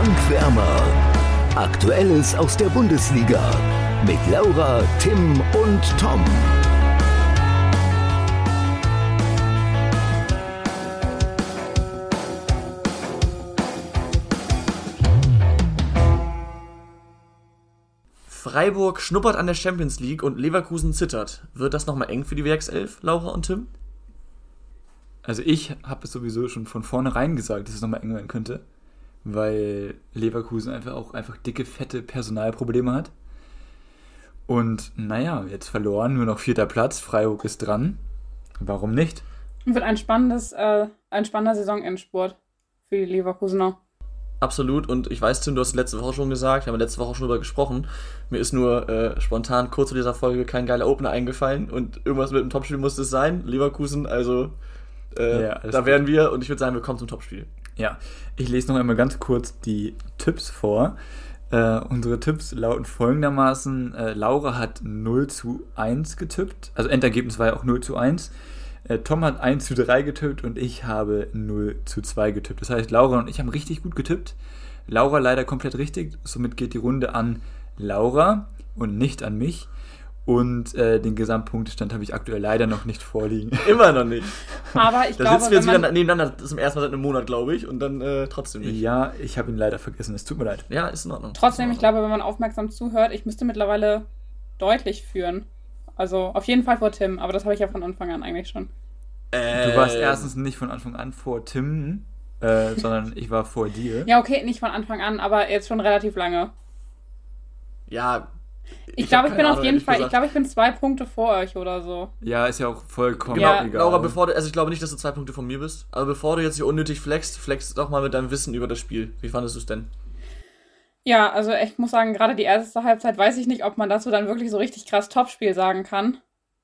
Bankwärmer. Aktuelles aus der Bundesliga mit Laura, Tim und Tom. Freiburg schnuppert an der Champions League und Leverkusen zittert. Wird das nochmal eng für die Werkself, Laura und Tim? Also ich habe es sowieso schon von vornherein gesagt, dass es nochmal eng werden könnte, weil Leverkusen einfach auch einfach dicke, fette Personalprobleme hat. Und naja, jetzt verloren, nur noch vierter Platz, Freiburg ist dran. Warum nicht? Wird ein spannendes, äh, ein spannender Saisonendspurt für die Leverkusener. Absolut. Und ich weiß, Tim, du hast letzte Woche schon gesagt, wir haben letzte Woche schon darüber gesprochen. Mir ist nur äh, spontan kurz zu dieser Folge kein geiler Opener eingefallen und irgendwas mit dem Topspiel muss es sein. Leverkusen, also äh, ja, da werden wir und ich würde sagen, wir kommen zum Topspiel. Ja, ich lese noch einmal ganz kurz die Tipps vor. Äh, unsere Tipps lauten folgendermaßen: äh, Laura hat 0 zu 1 getippt, also Endergebnis war ja auch 0 zu 1. Äh, Tom hat 1 zu 3 getippt und ich habe 0 zu 2 getippt. Das heißt, Laura und ich haben richtig gut getippt. Laura leider komplett richtig. Somit geht die Runde an Laura und nicht an mich. Und äh, den Gesamtpunktestand habe ich aktuell leider noch nicht vorliegen. Immer noch nicht. Aber ich da glaube, sitzen wir jetzt wieder nebeneinander zum ersten Mal seit einem Monat, glaube ich, und dann äh, trotzdem nicht. Ja, ich habe ihn leider vergessen. Es tut mir leid. Ja, ist in Ordnung. Trotzdem, in Ordnung. ich glaube, wenn man aufmerksam zuhört, ich müsste mittlerweile deutlich führen. Also auf jeden Fall vor Tim, aber das habe ich ja von Anfang an eigentlich schon. Äh, du warst erstens nicht von Anfang an vor Tim, äh, sondern ich war vor dir. Ja, okay, nicht von Anfang an, aber jetzt schon relativ lange. Ja. Ich, ich glaube, ich bin Ahnung, auf jeden Fall, ich glaube, ich bin zwei Punkte vor euch oder so. Ja, ist ja auch vollkommen genau, egal. Laura, bevor du, also ich glaube nicht, dass du zwei Punkte von mir bist, aber bevor du jetzt hier unnötig flexst, flext doch mal mit deinem Wissen über das Spiel. Wie fandest du es denn? Ja, also ich muss sagen, gerade die erste Halbzeit weiß ich nicht, ob man dazu dann wirklich so richtig krass Topspiel sagen kann.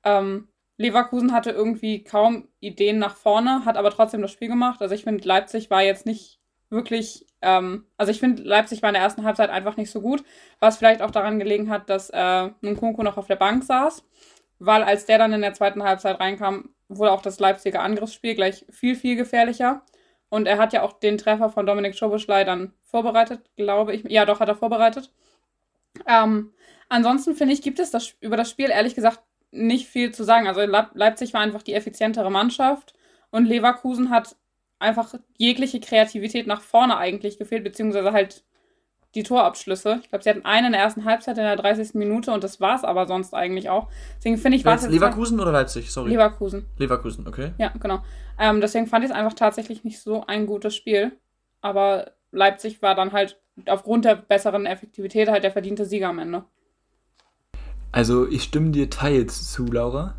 Ähm, Leverkusen hatte irgendwie kaum Ideen nach vorne, hat aber trotzdem das Spiel gemacht. Also ich finde, Leipzig war jetzt nicht wirklich, ähm, also ich finde, Leipzig war in der ersten Halbzeit einfach nicht so gut, was vielleicht auch daran gelegen hat, dass äh, Nkunku noch auf der Bank saß, weil als der dann in der zweiten Halbzeit reinkam, wurde auch das Leipziger Angriffsspiel gleich viel, viel gefährlicher. Und er hat ja auch den Treffer von Dominik Schoboschlei dann vorbereitet, glaube ich. Ja, doch, hat er vorbereitet. Ähm, ansonsten finde ich, gibt es das, über das Spiel ehrlich gesagt nicht viel zu sagen. Also Leipzig war einfach die effizientere Mannschaft und Leverkusen hat einfach jegliche Kreativität nach vorne eigentlich gefehlt, beziehungsweise halt die Torabschlüsse. Ich glaube, sie hatten einen in der ersten Halbzeit in der 30. Minute und das war es aber sonst eigentlich auch. Deswegen finde ich, war es Leverkusen oder Leipzig? Sorry. Leverkusen. Leverkusen, okay. Ja, genau. Ähm, deswegen fand ich es einfach tatsächlich nicht so ein gutes Spiel. Aber Leipzig war dann halt aufgrund der besseren Effektivität halt der verdiente Sieger am Ende. Also ich stimme dir teils zu, Laura.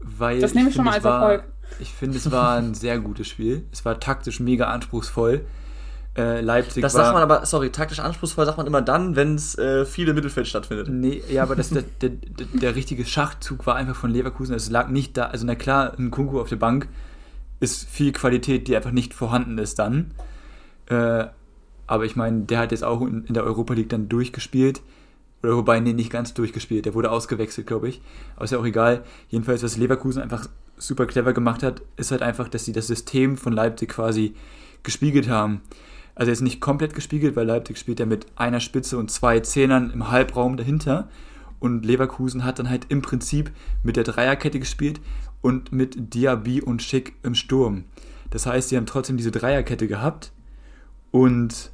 Weil das nehme ich, ich schon mal als war, Erfolg. Ich finde, es war ein sehr gutes Spiel. Es war taktisch mega anspruchsvoll. Äh, Leipzig das war, sagt man aber, sorry, taktisch anspruchsvoll sagt man immer dann, wenn es äh, viel im Mittelfeld stattfindet. Nee, ja, aber das, der, der, der, der, richtige Schachzug war einfach von Leverkusen. Es lag nicht da, also na klar, ein Kunku auf der Bank ist viel Qualität, die einfach nicht vorhanden ist dann. Äh, aber ich meine, der hat jetzt auch in, in der Europa League dann durchgespielt. Oder wobei, nee, nicht ganz durchgespielt. Der wurde ausgewechselt, glaube ich. Aber ist ja auch egal. Jedenfalls, was Leverkusen einfach super clever gemacht hat, ist halt einfach, dass sie das System von Leipzig quasi gespiegelt haben. Also jetzt nicht komplett gespiegelt, weil Leipzig spielt ja mit einer Spitze und zwei Zehnern im Halbraum dahinter. Und Leverkusen hat dann halt im Prinzip mit der Dreierkette gespielt und mit Diaby und Schick im Sturm. Das heißt, sie haben trotzdem diese Dreierkette gehabt und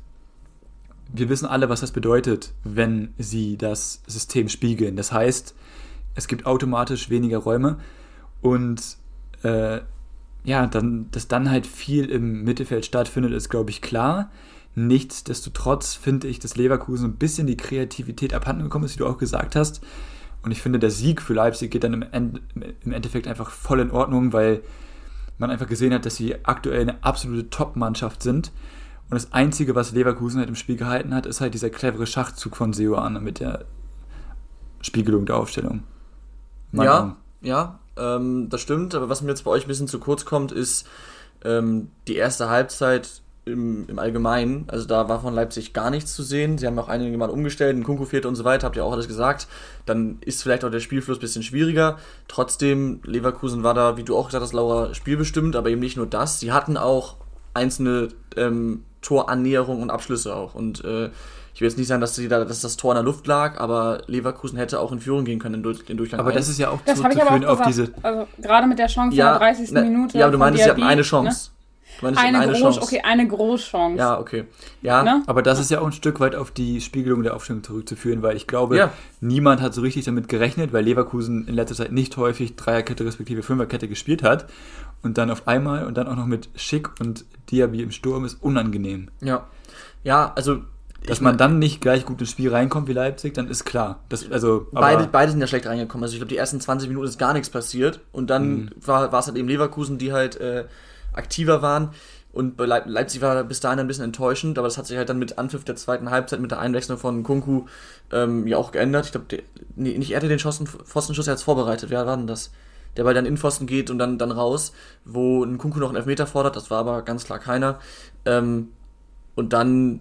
wir wissen alle, was das bedeutet, wenn sie das System spiegeln. Das heißt, es gibt automatisch weniger Räume und äh, ja, dann, dass dann halt viel im Mittelfeld stattfindet, ist, glaube ich, klar. Nichtsdestotrotz finde ich, dass Leverkusen ein bisschen die Kreativität abhanden gekommen ist, wie du auch gesagt hast. Und ich finde, der Sieg für Leipzig geht dann im, End, im Endeffekt einfach voll in Ordnung, weil man einfach gesehen hat, dass sie aktuell eine absolute Top-Mannschaft sind und das Einzige, was Leverkusen halt im Spiel gehalten hat, ist halt dieser clevere Schachzug von Seoane mit der Spiegelung der Aufstellung. ja, ja, ähm, das stimmt. Aber was mir jetzt bei euch ein bisschen zu kurz kommt, ist ähm, die erste Halbzeit im, im Allgemeinen. Also da war von Leipzig gar nichts zu sehen. Sie haben auch einige Mal umgestellt, ein Kunku fehlt und so weiter, habt ihr auch alles gesagt. Dann ist vielleicht auch der Spielfluss ein bisschen schwieriger. Trotzdem, Leverkusen war da, wie du auch gesagt hast, Laura, spielbestimmt, aber eben nicht nur das. Sie hatten auch einzelne ähm, Torannäherung und Abschlüsse auch. Und äh, ich will jetzt nicht sagen, dass, die da, dass das Tor in der Luft lag, aber Leverkusen hätte auch in Führung gehen können in den Durchgang. Aber 1. das ist ja auch das zurückzuführen auf diese. Also gerade mit der Chance ja, in der 30. Ne, Minute. Ja, aber du meinst, sie hatten eine Chance. Ne? Eine, eine Groß, okay, eine Großchance. Ja, okay. Ja. Ne? Aber das ist ja auch ein Stück weit auf die Spiegelung der Aufstellung zurückzuführen, weil ich glaube, ja. niemand hat so richtig damit gerechnet, weil Leverkusen in letzter Zeit nicht häufig Dreierkette respektive Fünferkette gespielt hat. Und dann auf einmal und dann auch noch mit Schick und Diaby im Sturm ist unangenehm. Ja. Ja, also dass man dann nicht gleich gut ins Spiel reinkommt wie Leipzig, dann ist klar. Das, also, beide, beide sind ja schlecht reingekommen. Also ich glaube, die ersten 20 Minuten ist gar nichts passiert. Und dann mhm. war, es halt eben Leverkusen, die halt äh, aktiver waren. Und Leipzig war bis dahin ein bisschen enttäuschend, aber das hat sich halt dann mit Anpfiff der zweiten Halbzeit, mit der Einwechslung von Kunku ähm, ja auch geändert. Ich glaube, nee, nicht er hatte den Schossen, Pfostenschuss, er hat es vorbereitet. Wer war denn das? Der bei dann in Pfosten geht und dann, dann raus, wo ein Kunku noch einen Elfmeter fordert, das war aber ganz klar keiner. Ähm, und dann,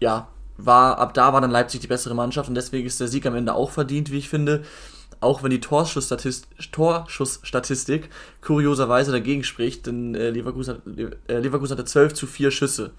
ja, war, ab da war dann Leipzig die bessere Mannschaft und deswegen ist der Sieg am Ende auch verdient, wie ich finde auch wenn die Torschussstatistik, Torschussstatistik kurioserweise dagegen spricht, denn äh, Leverkusen, äh, Leverkusen hatte 12 zu 4 Schüsse.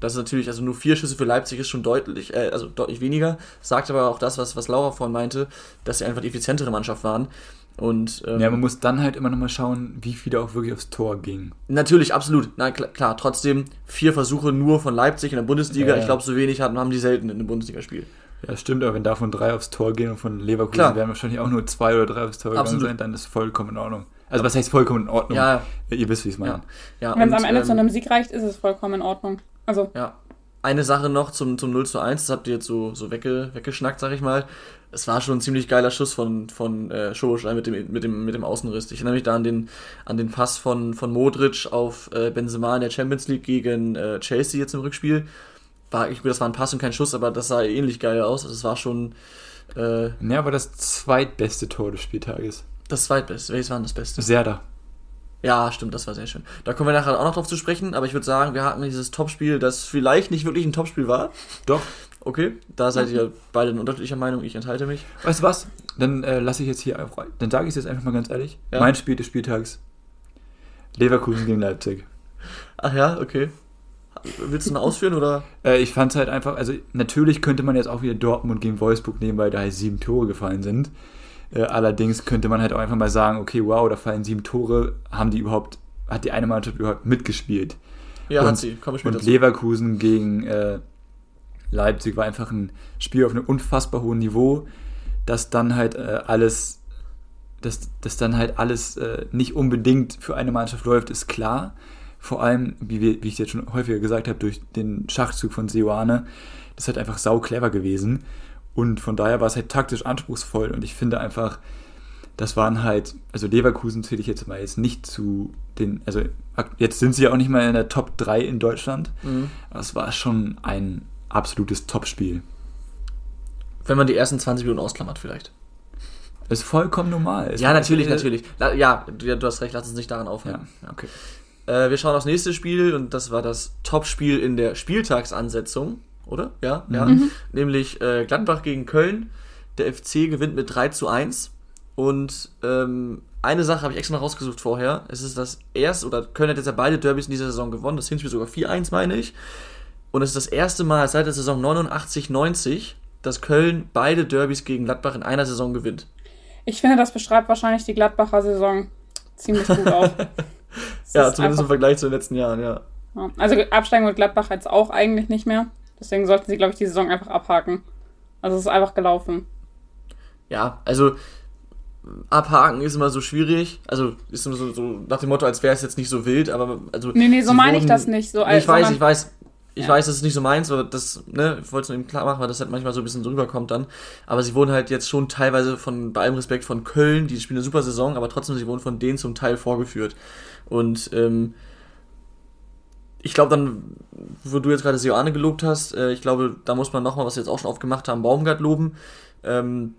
Das ist natürlich, also nur vier Schüsse für Leipzig ist schon deutlich, äh, also deutlich weniger. Sagt aber auch das, was, was Laura vorhin meinte, dass sie einfach die effizientere Mannschaft waren. Und, ähm, ja, man muss dann halt immer nochmal schauen, wie viele auch wirklich aufs Tor gingen. Natürlich, absolut. Na klar, klar, trotzdem vier Versuche nur von Leipzig in der Bundesliga. Ja, ja. Ich glaube, so wenig haben, haben die selten in einem Bundesligaspiel. Ja, stimmt, aber wenn davon drei aufs Tor gehen und von Leverkusen Klar. werden wahrscheinlich auch nur zwei oder drei aufs Tor gegangen sein, dann ist vollkommen in Ordnung. Also was heißt vollkommen in Ordnung? Ja. Ihr wisst, wie ich es meine. Ja. ja wenn es am Ende ähm, zu einem Sieg reicht, ist es vollkommen in Ordnung. Also. Ja. Eine Sache noch zum, zum 0 zu 1, das habt ihr jetzt so, so wegge, weggeschnackt, sag ich mal. Es war schon ein ziemlich geiler Schuss von, von äh, Schoboschlein mit dem, mit, dem, mit dem Außenriss. Ich erinnere mich da an den, an den Pass von, von Modric auf äh, Benzema in der Champions League gegen äh, Chelsea jetzt im Rückspiel war, ich das war ein Pass und kein Schuss, aber das sah ähnlich geil aus. Also es war schon. Äh, ja, aber das zweitbeste Tor des Spieltages. Das zweitbeste. Welches war denn das Beste? Serda. Ja, stimmt, das war sehr schön. Da kommen wir nachher auch noch drauf zu sprechen, aber ich würde sagen, wir hatten dieses Topspiel, das vielleicht nicht wirklich ein Topspiel war. Doch. Okay, da seid ihr beide in unterschiedlicher Meinung, ich enthalte mich. Weißt du was? Dann äh, lasse ich jetzt hier einfach, dann sage ich es jetzt einfach mal ganz ehrlich. Ja? Mein Spiel des Spieltags. Leverkusen gegen Leipzig. Ach ja, okay. Willst du noch ausführen oder? Äh, ich fand es halt einfach, also natürlich könnte man jetzt auch wieder Dortmund gegen Wolfsburg nehmen, weil da halt sieben Tore gefallen sind. Äh, allerdings könnte man halt auch einfach mal sagen, okay, wow, da fallen sieben Tore, haben die überhaupt, hat die eine Mannschaft überhaupt mitgespielt? Ja, und, hat sie. Komm, ich und dazu. Leverkusen gegen äh, Leipzig war einfach ein Spiel auf einem unfassbar hohen Niveau, das dann halt äh, alles, dass das dann halt alles äh, nicht unbedingt für eine Mannschaft läuft, ist klar vor allem, wie, wir, wie ich jetzt schon häufiger gesagt habe, durch den Schachzug von Seoane, das ist halt einfach sau clever gewesen. Und von daher war es halt taktisch anspruchsvoll und ich finde einfach, das waren halt, also Leverkusen zähle ich jetzt mal jetzt nicht zu den, also jetzt sind sie ja auch nicht mal in der Top 3 in Deutschland, mhm. aber es war schon ein absolutes Topspiel. Wenn man die ersten 20 Minuten ausklammert vielleicht. ist vollkommen normal. Es ja, natürlich, natürlich. Ja, du, du, hast recht, lass uns nicht daran aufhören. Ja, okay. Äh, wir schauen aufs nächste Spiel und das war das Topspiel in der Spieltagsansetzung, oder? Ja, ja. Mhm. Nämlich äh, Gladbach gegen Köln. Der FC gewinnt mit 3 zu 1. Und ähm, eine Sache habe ich extra noch rausgesucht vorher. Es ist das erste, oder Köln hat jetzt ja beide Derbys in dieser Saison gewonnen. Das Hinspiel sogar 4-1, meine ich. Und es ist das erste Mal seit der Saison 89-90, dass Köln beide Derbys gegen Gladbach in einer Saison gewinnt. Ich finde, das beschreibt wahrscheinlich die Gladbacher Saison ziemlich gut auf. ja, zumindest im Vergleich zu den letzten Jahren, ja. Also absteigen wird Gladbach jetzt auch eigentlich nicht mehr. Deswegen sollten sie, glaube ich, die Saison einfach abhaken. Also es ist einfach gelaufen. Ja, also abhaken ist immer so schwierig. Also ist immer so, so nach dem Motto, als wäre es jetzt nicht so wild, aber also. Nee, nee, so meine ich das nicht. So als, ich weiß, ich weiß. Ich ja. weiß, das ist nicht so meins, aber das, ne, ich wollte es nur eben klar machen, weil das halt manchmal so ein bisschen drüber kommt dann. Aber sie wurden halt jetzt schon teilweise von, bei allem Respekt von Köln, die spielen eine super Saison, aber trotzdem, sie wurden von denen zum Teil vorgeführt. Und ähm, ich glaube dann, wo du jetzt gerade Sioane gelobt hast, äh, ich glaube, da muss man nochmal, was wir jetzt auch schon aufgemacht haben, Baumgart loben. Ähm,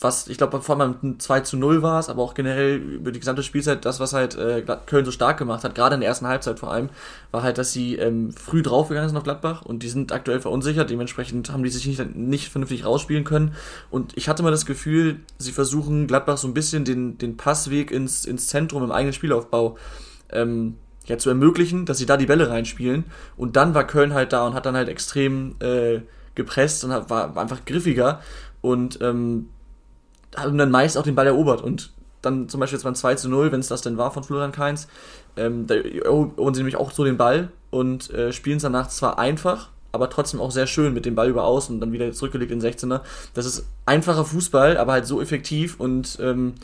was, ich glaube, vor allem ein 2 zu 0 war es, aber auch generell über die gesamte Spielzeit, das, was halt äh, Köln so stark gemacht hat, gerade in der ersten Halbzeit vor allem, war halt, dass sie ähm, früh draufgegangen sind auf Gladbach und die sind aktuell verunsichert, dementsprechend haben die sich nicht, nicht vernünftig rausspielen können. Und ich hatte mal das Gefühl, sie versuchen Gladbach so ein bisschen den, den Passweg ins, ins Zentrum im eigenen Spielaufbau ähm, ja, zu ermöglichen, dass sie da die Bälle reinspielen. Und dann war Köln halt da und hat dann halt extrem äh, gepresst und hat, war, war einfach griffiger und ähm, haben dann meist auch den Ball erobert. Und dann zum Beispiel jetzt beim 2 zu 0, wenn es das denn war von Florian Kainz, ähm, da erobern sie nämlich auch so den Ball und äh, spielen es danach zwar einfach, aber trotzdem auch sehr schön mit dem Ball über außen und dann wieder zurückgelegt in 16er. Das ist einfacher Fußball, aber halt so effektiv und ähm,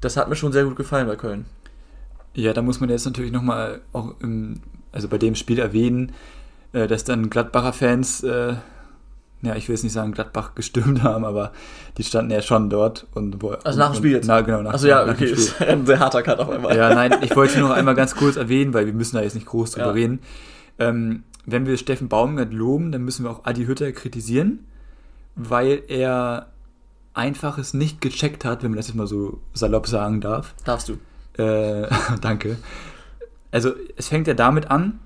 das hat mir schon sehr gut gefallen bei Köln. Ja, da muss man jetzt natürlich nochmal auch im, also bei dem Spiel erwähnen, äh, dass dann Gladbacher Fans, äh, ja, ich will jetzt nicht sagen Gladbach gestürmt haben, aber die standen ja schon dort und wo, Also nach dem Spiel jetzt? Na, genau, nach, Also ja, nach dem okay, Spiel. ist ein sehr harter Cut auf einmal. Ja, nein, ich wollte nur noch einmal ganz kurz erwähnen, weil wir müssen da jetzt nicht groß drüber Ja. reden. Ähm, wenn wir Steffen Baumgart loben, dann müssen wir auch Adi Hütter kritisieren, weil er einfaches nicht gecheckt hat, wenn man das jetzt mal so salopp sagen darf. Darfst du. Äh, danke. Also es fängt ja damit an,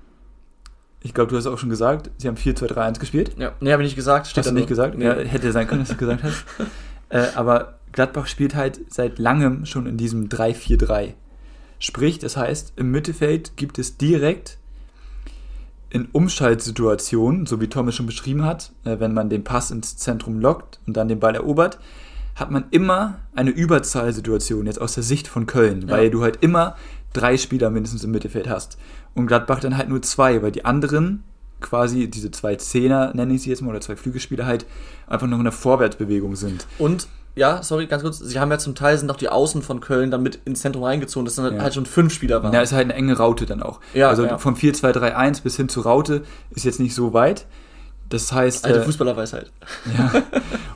ich glaube, du hast auch schon gesagt, sie haben 4-2-3-1 gespielt. Ja, nee, habe ich nicht gesagt. Steht Hast du nicht gesagt? Nee. Ja, hätte sein können, dass du gesagt hast. äh, aber Gladbach spielt halt seit langem schon in diesem 3-4-3. Sprich, das heißt, im Mittelfeld gibt es direkt in Umschaltsituationen, so wie Thomas schon beschrieben hat, äh, wenn man den Pass ins Zentrum lockt und dann den Ball erobert, hat man immer eine Überzahlsituation, jetzt aus der Sicht von Köln, Ja. weil du halt immer drei Spieler mindestens im Mittelfeld hast. Und Gladbach dann halt nur zwei, weil die anderen quasi, diese zwei Zehner, nenne ich sie jetzt mal, oder zwei Flügelspieler halt einfach noch in der Vorwärtsbewegung sind. Und, ja, sorry, ganz kurz, sie haben ja zum Teil sind auch die Außen von Köln damit ins Zentrum reingezogen, dass dann Ja. halt schon fünf Spieler waren. Ja, ist halt eine enge Raute dann auch. Ja, also ja. vom 4-2-3-1 bis hin zu Raute ist jetzt nicht so weit. Das heißt, Alte äh, Fußballerweisheit. Ja.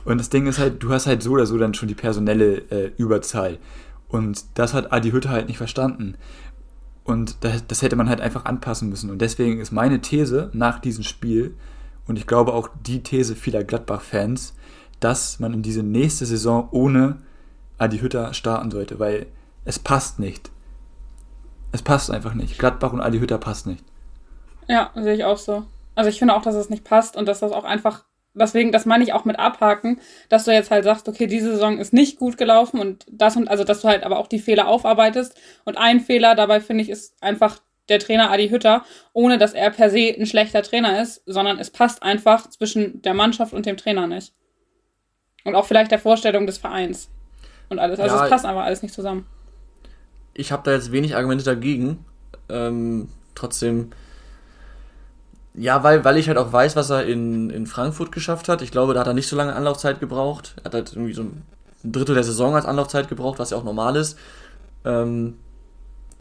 Und das Ding ist halt, du hast halt so oder so dann schon die personelle äh, Überzahl. Und das hat Adi Hütte halt nicht verstanden. Und das, das hätte man halt einfach anpassen müssen. Und deswegen ist meine These nach diesem Spiel, und ich glaube auch die These vieler Gladbach-Fans, dass man in diese nächste Saison ohne Adi Hütter starten sollte, weil es passt nicht. Es passt einfach nicht. Gladbach und Adi Hütter passt nicht. Ja, sehe ich auch so. Also ich finde auch, dass es nicht passt und dass das auch einfach, deswegen, das meine ich auch mit abhaken, dass du jetzt halt sagst, okay, diese Saison ist nicht gut gelaufen und das und, also dass du halt aber auch die Fehler aufarbeitest. Und ein Fehler dabei, finde ich, ist einfach der Trainer Adi Hütter, ohne dass er per se ein schlechter Trainer ist, sondern es passt einfach zwischen der Mannschaft und dem Trainer nicht. Und auch vielleicht der Vorstellung des Vereins. Und alles. Also Ja, es passt einfach alles nicht zusammen. Ich habe da jetzt wenig Argumente dagegen. Ähm, trotzdem, ja, weil, weil ich halt auch weiß, was er in, in Frankfurt geschafft hat. Ich glaube, da hat er nicht so lange Anlaufzeit gebraucht. Er hat halt irgendwie so ein Drittel der Saison als Anlaufzeit gebraucht, was ja auch normal ist. Ähm,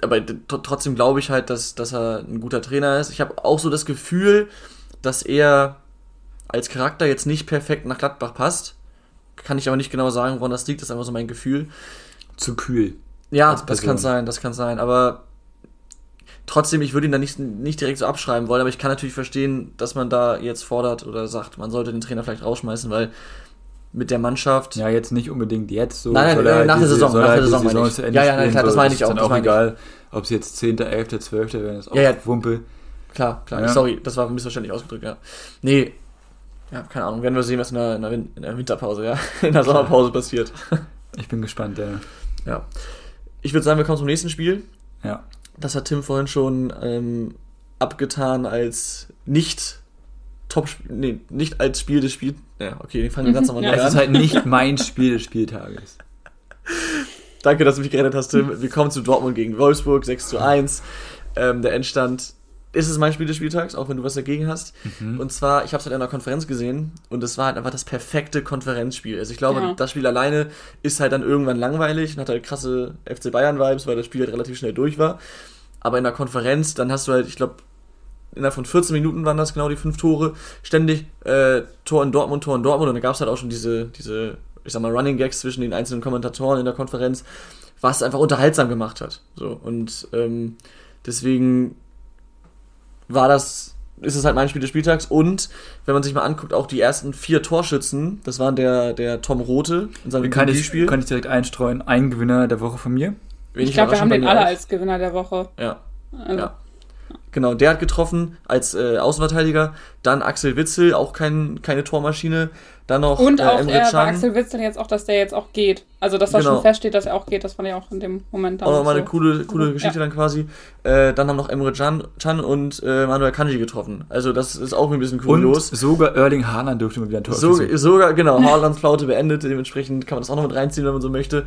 aber trotzdem glaube ich halt, dass, dass er ein guter Trainer ist. Ich habe auch so das Gefühl, dass er als Charakter jetzt nicht perfekt nach Gladbach passt. Kann ich aber nicht genau sagen, woran das liegt. Das ist einfach so mein Gefühl. Zu kühl. Ja, das kann sein, das kann sein. Aber trotzdem, ich würde ihn da nicht, nicht direkt so abschreiben wollen, aber ich kann natürlich verstehen, dass man da jetzt fordert oder sagt, man sollte den Trainer vielleicht rausschmeißen, weil mit der Mannschaft. Ja, jetzt nicht unbedingt jetzt so. Nein, nein, er äh, nach der Saison, soll nach er der die Saison meine ich. Ja, ja, nein, klar, das meine ich ist auch, Dann das auch egal, ob es jetzt 10., 11., 12. werden, ist auch Ja, ja. Wumpel. Klar, klar. Ja. Sorry, das war missverständlich ausgedrückt, ja. Nee. Ja, keine Ahnung, werden wir sehen, was in der, in der, Win in der Winterpause, ja, in der Sommerpause passiert. Ich bin gespannt, ja. Ja. Ich würde sagen, wir kommen zum nächsten Spiel. ja. Das hat Tim vorhin schon ähm, abgetan als nicht Top, nee, nicht als Spiel des Spiels. Ja, okay, den fangen wir ganz nochmal Ja, neu Es ist an. halt nicht mein Spiel des Spieltages. Danke, dass du mich gerettet hast, Tim. Wir kommen zu Dortmund gegen Wolfsburg, 6 zu 1. Ähm, der Endstand ist es mein Spiel des Spieltags, auch wenn du was dagegen hast. Mhm. Und zwar, ich habe es halt in einer Konferenz gesehen und es war halt einfach das perfekte Konferenzspiel. Also ich glaube, Ja. das Spiel alleine ist halt dann irgendwann langweilig und hat halt krasse FC Bayern-Vibes, weil das Spiel halt relativ schnell durch war. Aber in der Konferenz, dann hast du halt, ich glaube, innerhalb von 14 Minuten waren das genau die fünf Tore, ständig äh, Tor in Dortmund, Tor in Dortmund und dann gab es halt auch schon diese, diese, ich sag mal, Running Gags zwischen den einzelnen Kommentatoren in der Konferenz, was es einfach unterhaltsam gemacht hat. So, und ähm, deswegen war das, ist es halt mein Spiel des Spieltags und wenn man sich mal anguckt, auch die ersten vier Torschützen, das waren der, der Tom Rote in seinem Kann ich, Debütspiel. kann ich direkt einstreuen. Ein Gewinner der Woche von mir. Wenig Ich glaube, wir haben den alle auch. als Gewinner der Woche. Ja, Also, ja. Genau, der hat getroffen als äh, Außenverteidiger. Dann Axel Witzel, auch kein, keine Tormaschine. Dann noch Und auch äh, bei Axel Witzel jetzt auch, dass der jetzt auch geht. Also, dass da genau. schon feststeht, dass er auch geht, das fand ich auch in dem Moment dann. Auch nochmal so. eine coole, coole also, Geschichte ja. dann quasi. Äh, dann haben noch Emre Can, Can und äh, Manuel Kanji getroffen. Also, das ist auch ein bisschen kurios. Und sogar Erling Haaland durfte mal wieder ein Tor so, Sogar, genau, Haalands Flaute beendet. Dementsprechend kann man das auch noch mit reinziehen, wenn man so möchte.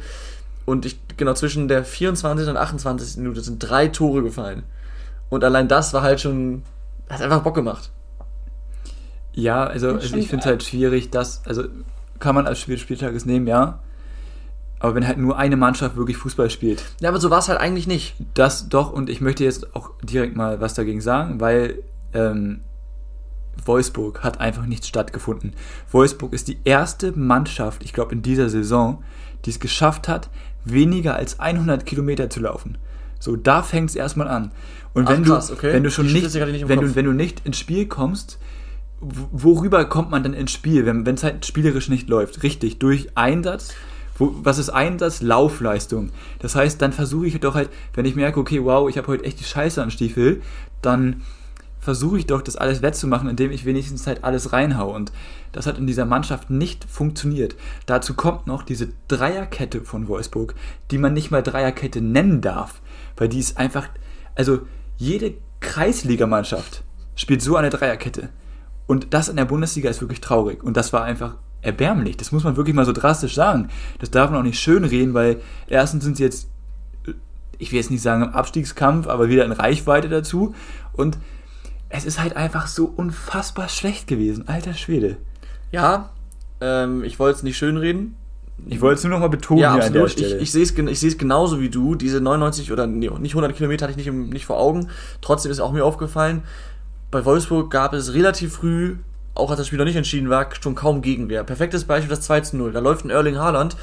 Und ich, genau, zwischen der 24. und 28. Minute sind drei Tore gefallen. Und allein das war halt schon, hat einfach Bock gemacht. Ja, also, also ich finde es halt schwierig, dass, also kann man als Spiel Spieltages nehmen, ja. Aber wenn halt nur eine Mannschaft wirklich Fußball spielt. Ja, aber so war es halt eigentlich nicht. Das doch, und ich möchte jetzt auch direkt mal was dagegen sagen, weil ähm, Wolfsburg hat einfach nicht stattgefunden. Wolfsburg ist die erste Mannschaft, ich glaube in dieser Saison, die es geschafft hat, weniger als 100 Kilometer zu laufen. So, da fängt es erstmal an. Und wenn, Ach, krass, du, okay. wenn du schon nicht, nicht wenn, du, wenn du nicht ins Spiel kommst, worüber kommt man dann ins Spiel, wenn es halt spielerisch nicht läuft? Richtig, durch Einsatz. Wo, was ist Einsatz? Laufleistung. Das heißt, dann versuche ich doch halt, wenn ich merke, okay, wow, ich habe heute echt die Scheiße am Stiefel, dann versuche ich doch, das alles wettzumachen, indem ich wenigstens halt alles reinhau. Und das hat in dieser Mannschaft nicht funktioniert. Dazu kommt noch diese Dreierkette von Wolfsburg, die man nicht mal Dreierkette nennen darf, weil die ist einfach, also jede Kreisligamannschaft spielt so eine Dreierkette. Und das in der Bundesliga ist wirklich traurig. Und das war einfach erbärmlich. Das muss man wirklich mal so drastisch sagen. Das darf man auch nicht schön reden, weil erstens sind sie jetzt, ich will jetzt nicht sagen im Abstiegskampf, aber wieder in Reichweite dazu. Und es ist halt einfach so unfassbar schlecht gewesen. Alter Schwede. Ja, ähm, ich wollte es nicht schön reden. Ich wollte es nur noch mal betonen ja, hier absolut. an der Stelle. Ich, ich sehe es ich genauso wie du. Diese 99 oder nee, nicht 100 Kilometer hatte ich nicht, nicht vor Augen. Trotzdem ist auch mir aufgefallen, bei Wolfsburg gab es relativ früh, auch als das Spiel noch nicht entschieden war, schon kaum Gegenwehr. Perfektes Beispiel das 2 zu 0. Da läuft ein Erling Haaland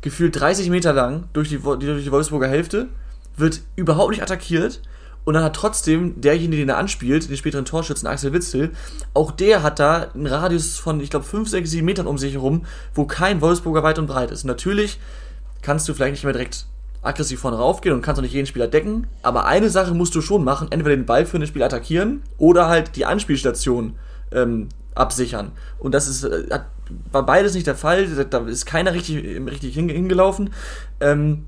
gefühlt 30 Meter lang durch die, durch die Wolfsburger Hälfte, wird überhaupt nicht attackiert und dann hat trotzdem derjenige, den er anspielt, den späteren Torschützen Axel Witzel, auch der hat da einen Radius von, ich glaube, 5, 6, 7 Metern um sich herum, wo kein Wolfsburger weit und breit ist. Natürlich kannst du vielleicht nicht mehr direkt aggressiv vorne raufgehen und kannst auch nicht jeden Spieler decken, aber eine Sache musst du schon machen, entweder den Ball für ein Spiel attackieren oder halt die Anspielstation ähm, absichern. Und das ist, äh, hat, war beides nicht der Fall, da ist keiner richtig, richtig hingelaufen. Ähm,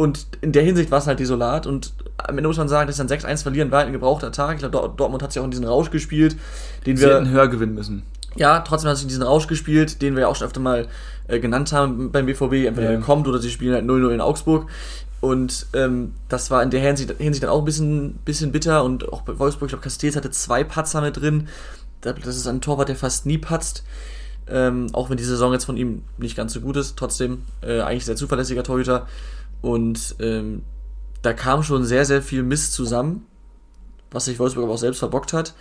und in der Hinsicht war es halt desolat. Und am Ende muss man sagen, dass dann 6-1 verlieren war halt ein gebrauchter Tag. Ich glaube, Dortmund hat sich auch in diesen Rausch gespielt, den Sie wir. hätten höher gewinnen müssen. Ja, trotzdem hat sich in diesen Rausch gespielt, den wir ja auch schon öfter mal äh, genannt haben beim BVB. Entweder ja. kommt oder sie spielen halt 0-0 in Augsburg. Und ähm, das war in der Hinsicht, Hinsicht, dann auch ein bisschen, bisschen bitter. Und auch bei Wolfsburg, ich glaube, Castells hatte zwei Patzer mit drin. Das ist ein Torwart, der fast nie patzt. Ähm, auch wenn die Saison jetzt von ihm nicht ganz so gut ist. Trotzdem äh, eigentlich sehr zuverlässiger Torhüter. Und ähm, da kam schon sehr, sehr viel Mist zusammen, was sich Wolfsburg aber auch selbst verbockt hat.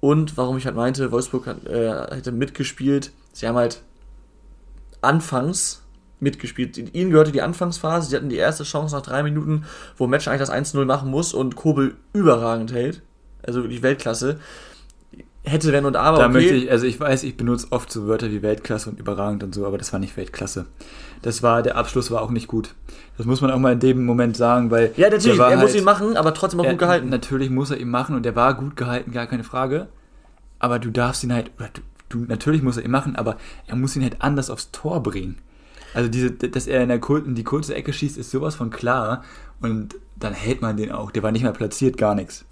Und warum ich halt meinte, Wolfsburg hat, äh, hätte mitgespielt. Sie haben halt anfangs mitgespielt. Ihnen gehörte die Anfangsphase. Sie hatten die erste Chance nach drei Minuten, wo Match eigentlich das 1-0 machen muss und Kobel überragend hält. Also wirklich Weltklasse hätte, wenn und aber. Da okay. möchte ich, also ich weiß, ich benutze oft so Wörter wie Weltklasse und überragend und so, aber das war nicht Weltklasse. Das war, der Abschluss war auch nicht gut. Das muss man auch mal in dem Moment sagen, weil. Ja, natürlich, er halt, muss ihn machen, aber trotzdem auch er, gut gehalten. Natürlich muss er ihn machen und er war gut gehalten, gar keine Frage. Aber du darfst ihn halt, du, du, natürlich muss er ihn machen, aber er muss ihn halt anders aufs Tor bringen. Also diese, dass er in, der, in die kurze Ecke schießt, ist sowas von klar. Und dann hält man den auch. Der war nicht mehr platziert, gar nichts.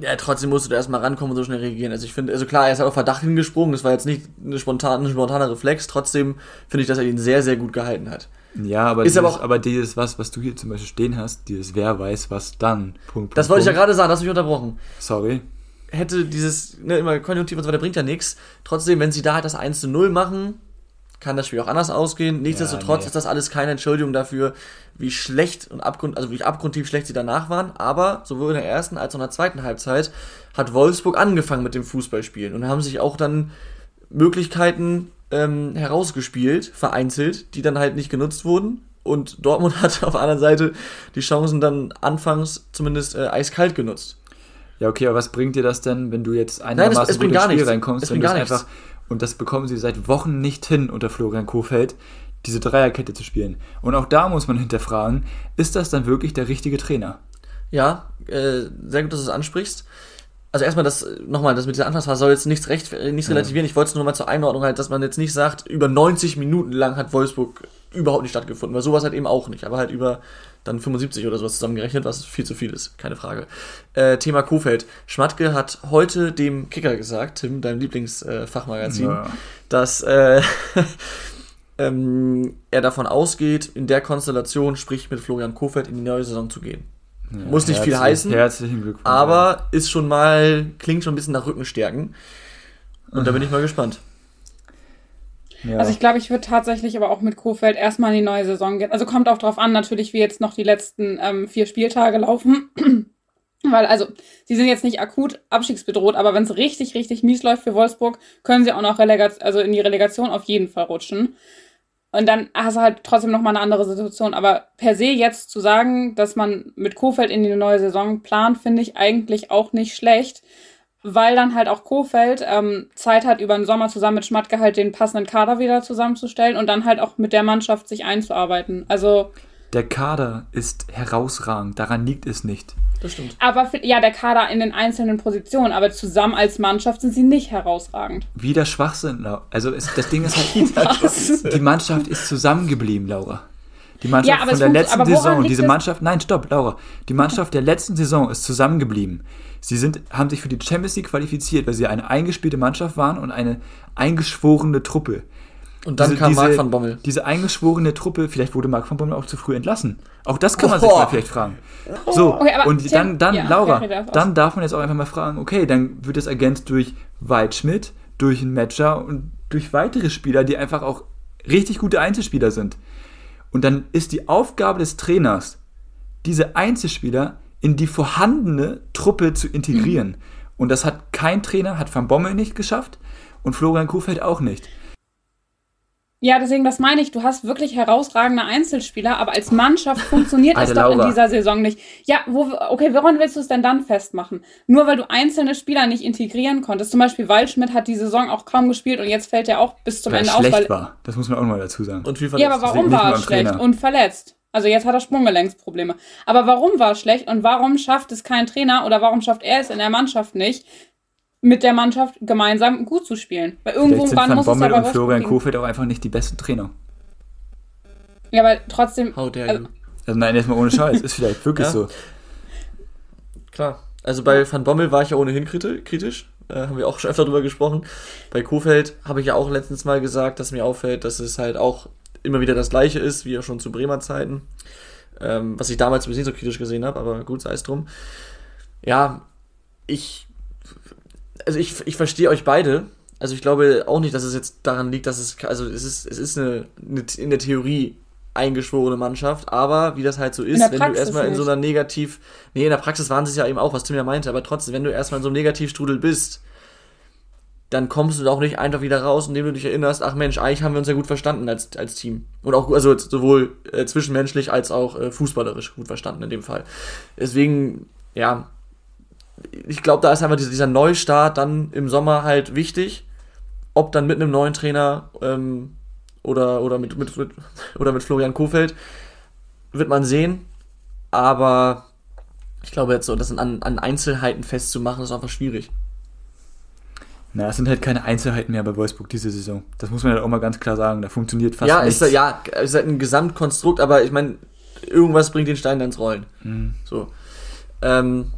Ja, trotzdem musst du da erstmal rankommen und so schnell reagieren. Also ich finde, also klar, er ist halt auf Verdacht hingesprungen, das war jetzt nicht ein spontaner Reflex, trotzdem finde ich, dass er ihn sehr, sehr gut gehalten hat. Ja, aber, ist dieses, aber, auch, aber dieses was, was du hier zum Beispiel stehen hast, dieses wer weiß, was dann. Punkt, das wollte ich ja gerade sagen, das hast mich unterbrochen. Sorry. Hätte dieses, ne, immer Konjunktiv und so weiter bringt ja nichts. Trotzdem, wenn sie da halt das 1 zu 0 machen, kann das Spiel auch anders ausgehen. Nichtsdestotrotz ja, nee. ist das alles keine Entschuldigung dafür, wie schlecht und abgrund, also wie abgrundtief schlecht sie danach waren. Aber sowohl in der ersten als auch in der zweiten Halbzeit hat Wolfsburg angefangen mit dem Fußballspielen und haben sich auch dann Möglichkeiten ähm, herausgespielt, vereinzelt, die dann halt nicht genutzt wurden. Und Dortmund hat auf der anderen Seite die Chancen dann anfangs zumindest äh, eiskalt genutzt. Ja, okay, aber was bringt dir das denn, wenn du jetzt einigermaßen Nein, es, es bringt gar Spiel nichts. reinkommst, es wenn du einfach und das bekommen sie seit Wochen nicht hin unter Florian Kofeld, diese Dreierkette zu spielen. Und auch da muss man hinterfragen, ist das dann wirklich der richtige Trainer? Ja, äh, sehr gut, dass du es ansprichst. Also erstmal das, nochmal, das mit dieser Anfangsphase soll jetzt nichts recht, nichts relativieren. Ich wollte es nur mal zur Einordnung halt, dass man jetzt nicht sagt, über 90 Minuten lang hat Wolfsburg überhaupt nicht stattgefunden, weil sowas halt eben auch nicht, aber halt über dann 75 oder sowas zusammengerechnet, was viel zu viel ist, keine Frage. Äh, Thema Kofeld. Schmatke hat heute dem Kicker gesagt, Tim, deinem Lieblingsfachmagazin, ja. dass äh, ähm, er davon ausgeht, in der Konstellation, sprich mit Florian Kofeld, in die neue Saison zu gehen. Ja, Muss nicht viel heißen, herzlichen Glückwunsch, aber ist schon mal, klingt schon ein bisschen nach Rückenstärken. Und da bin ich mal gespannt. Ja. Also ich glaube, ich würde tatsächlich aber auch mit Kofeld erstmal in die neue Saison gehen. Also kommt auch drauf an, natürlich, wie jetzt noch die letzten ähm, vier Spieltage laufen. Weil, also, sie sind jetzt nicht akut abstiegsbedroht, aber wenn es richtig, richtig mies läuft für Wolfsburg, können sie auch noch also in die Relegation auf jeden Fall rutschen. Und dann hast du halt trotzdem nochmal eine andere Situation. Aber per se jetzt zu sagen, dass man mit Kofeld in die neue Saison plant, finde ich eigentlich auch nicht schlecht weil dann halt auch Kofeld ähm, Zeit hat, über den Sommer zusammen mit Schmatke halt den passenden Kader wieder zusammenzustellen und dann halt auch mit der Mannschaft sich einzuarbeiten. Also. Der Kader ist herausragend, daran liegt es nicht. Das stimmt. Aber für, ja, der Kader in den einzelnen Positionen, aber zusammen als Mannschaft sind sie nicht herausragend. Wieder Schwachsinn, Also ist, das Ding ist halt, die Mannschaft ist zusammengeblieben, Laura. Die Mannschaft ja, von der letzten Saison, diese Mannschaft, nein, stopp, Laura. Die Mannschaft der letzten Saison ist zusammengeblieben. Sie sind, haben sich für die Champions League qualifiziert, weil sie eine eingespielte Mannschaft waren und eine eingeschworene Truppe. Und dann diese, kam Marc van Bommel. Diese eingeschworene Truppe, vielleicht wurde Marc van Bommel auch zu früh entlassen. Auch das kann man oh. sich mal vielleicht fragen. So, okay, und Tim, dann, dann ja, Laura, dann darf man jetzt auch einfach mal fragen, okay, dann wird es ergänzt durch Waldschmidt, durch einen Matcher und durch weitere Spieler, die einfach auch richtig gute Einzelspieler sind. Und dann ist die Aufgabe des Trainers, diese Einzelspieler in die vorhandene Truppe zu integrieren. Mhm. Und das hat kein Trainer, hat Van Bommel nicht geschafft und Florian Kuhfeld auch nicht. Ja, deswegen, das meine ich. Du hast wirklich herausragende Einzelspieler, aber als Mannschaft funktioniert es doch in dieser Saison nicht. Ja, wo, okay, woran willst du es denn dann festmachen? Nur weil du einzelne Spieler nicht integrieren konntest. Zum Beispiel Waldschmidt hat die Saison auch kaum gespielt und jetzt fällt er auch bis zum weil Ende aus. Weil war. Das muss man auch mal dazu sagen. Und viel verletzt. Ja, aber warum war er schlecht Trainer. und verletzt? Also jetzt hat er Sprunggelenksprobleme. Aber warum war er schlecht und warum schafft es kein Trainer oder warum schafft er es in der Mannschaft nicht, mit der Mannschaft gemeinsam gut zu spielen? Weil irgendwo sind Van muss Bommel es aber und Florian Kofeld auch einfach nicht die besten Trainer. Ja, aber trotzdem. How dare also, also nein, erstmal ohne Scheiß. Ist vielleicht wirklich ja. so. Klar. Also bei Van Bommel war ich ja ohnehin kritisch. Äh, haben wir auch schon öfter drüber gesprochen. Bei Kofeld habe ich ja auch letztens mal gesagt, dass mir auffällt, dass es halt auch immer wieder das gleiche ist, wie auch schon zu Bremer Zeiten. Ähm, was ich damals nicht so kritisch gesehen habe, aber gut, sei es drum. Ja, ich. Also ich, ich verstehe euch beide. Also ich glaube auch nicht, dass es jetzt daran liegt, dass es. Also es ist, es ist eine, eine in der Theorie eingeschworene Mannschaft, aber wie das halt so ist, wenn Praxis du erstmal in so einer Negativ. Nee, in der Praxis waren sie es ja eben auch, was Tim ja meinte, aber trotzdem, wenn du erstmal in so einem Negativstrudel bist, dann kommst du da auch nicht einfach wieder raus, indem du dich erinnerst, ach Mensch, eigentlich haben wir uns ja gut verstanden als, als Team. Und auch, also sowohl äh, zwischenmenschlich als auch äh, fußballerisch gut verstanden in dem Fall. Deswegen, ja, ich glaube, da ist einfach dieser, Neustart dann im Sommer halt wichtig. Ob dann mit einem neuen Trainer ähm, oder, oder, mit, mit, mit, oder mit Florian Kofeld, wird man sehen. Aber ich glaube jetzt so, das an, an Einzelheiten festzumachen, ist einfach schwierig. Na, es sind halt keine Einzelheiten mehr bei Wolfsburg diese Saison. Das muss man halt auch mal ganz klar sagen. Da funktioniert fast ja, nichts. Ist, ja, ist halt ein Gesamtkonstrukt, aber ich meine, irgendwas bringt den Stein dann ins Rollen. Mhm. So. Ähm,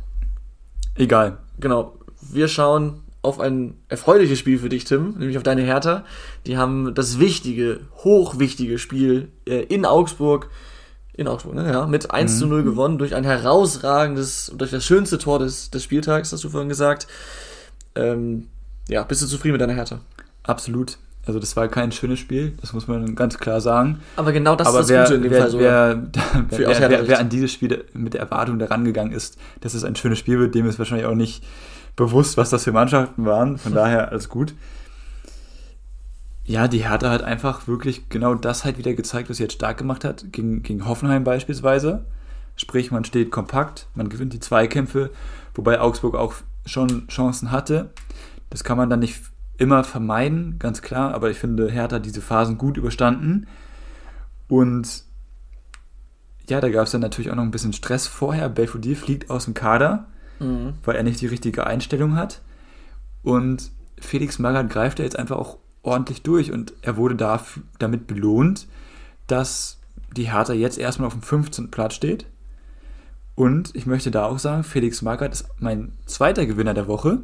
Egal. Genau. Wir schauen auf ein erfreuliches Spiel für dich, Tim, nämlich auf deine Hertha. Die haben das wichtige, hochwichtige Spiel äh, in Augsburg, in Augsburg, ne? ja, mit 1 mhm. zu 0 gewonnen durch ein herausragendes, durch das schönste Tor des, des Spieltags, hast du vorhin gesagt. Ähm, ja, bist du zufrieden mit deiner Härte? Absolut. Also das war kein schönes Spiel, das muss man ganz klar sagen. Aber genau das Aber ist das wer, Gute in dem wer, Fall so. Wer, wer, wer, wer, an dieses Spiel mit der Erwartung daran gegangen ist, dass es ein schönes Spiel wird, dem ist wahrscheinlich auch nicht bewusst, was das für Mannschaften waren. Von daher alles gut. Ja, die Hertha hat einfach wirklich genau das halt wieder gezeigt, was sie jetzt stark gemacht hat, gegen, gegen Hoffenheim beispielsweise. Sprich, man steht kompakt, man gewinnt die Zweikämpfe, wobei Augsburg auch schon Chancen hatte. Das kann man dann nicht immer vermeiden, ganz klar, aber ich finde, Hertha hat diese Phasen gut überstanden. Und ja, da gab es dann natürlich auch noch ein bisschen Stress vorher. Belfodil fliegt aus dem Kader, mhm. weil er nicht die richtige Einstellung hat. Und Felix Magath greift er jetzt einfach auch ordentlich durch und er wurde dafür, damit belohnt, dass die Hertha jetzt erstmal auf dem 15. Platz steht. Und ich möchte da auch sagen, Felix Magath ist mein zweiter Gewinner der Woche.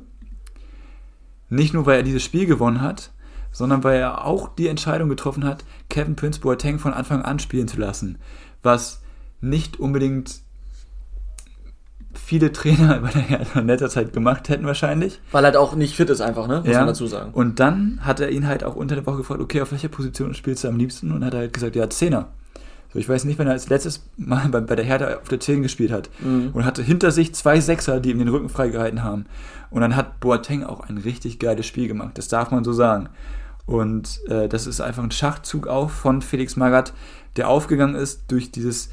Nicht nur, weil er dieses Spiel gewonnen hat, sondern weil er auch die Entscheidung getroffen hat, Kevin Prince Boateng von Anfang an spielen zu lassen. Was nicht unbedingt viele Trainer bei der in letzter Zeit gemacht hätten wahrscheinlich. Weil er halt auch nicht fit ist einfach, ne? Muss ja. man dazu sagen. Und dann hat er ihn halt auch unter der Woche gefragt, okay, auf welcher Position spielst du am liebsten? Und hat er halt gesagt, ja, Zehner. So, ich weiß nicht, wenn er als letztes Mal bei, bei der Hertha auf der 10 gespielt hat mhm. und hatte hinter sich zwei Sechser, die ihm den Rücken freigehalten haben. Und dann hat Boateng auch ein richtig geiles Spiel gemacht. Das darf man so sagen. Und äh, das ist einfach ein Schachzug auch von Felix Magath, der aufgegangen ist durch dieses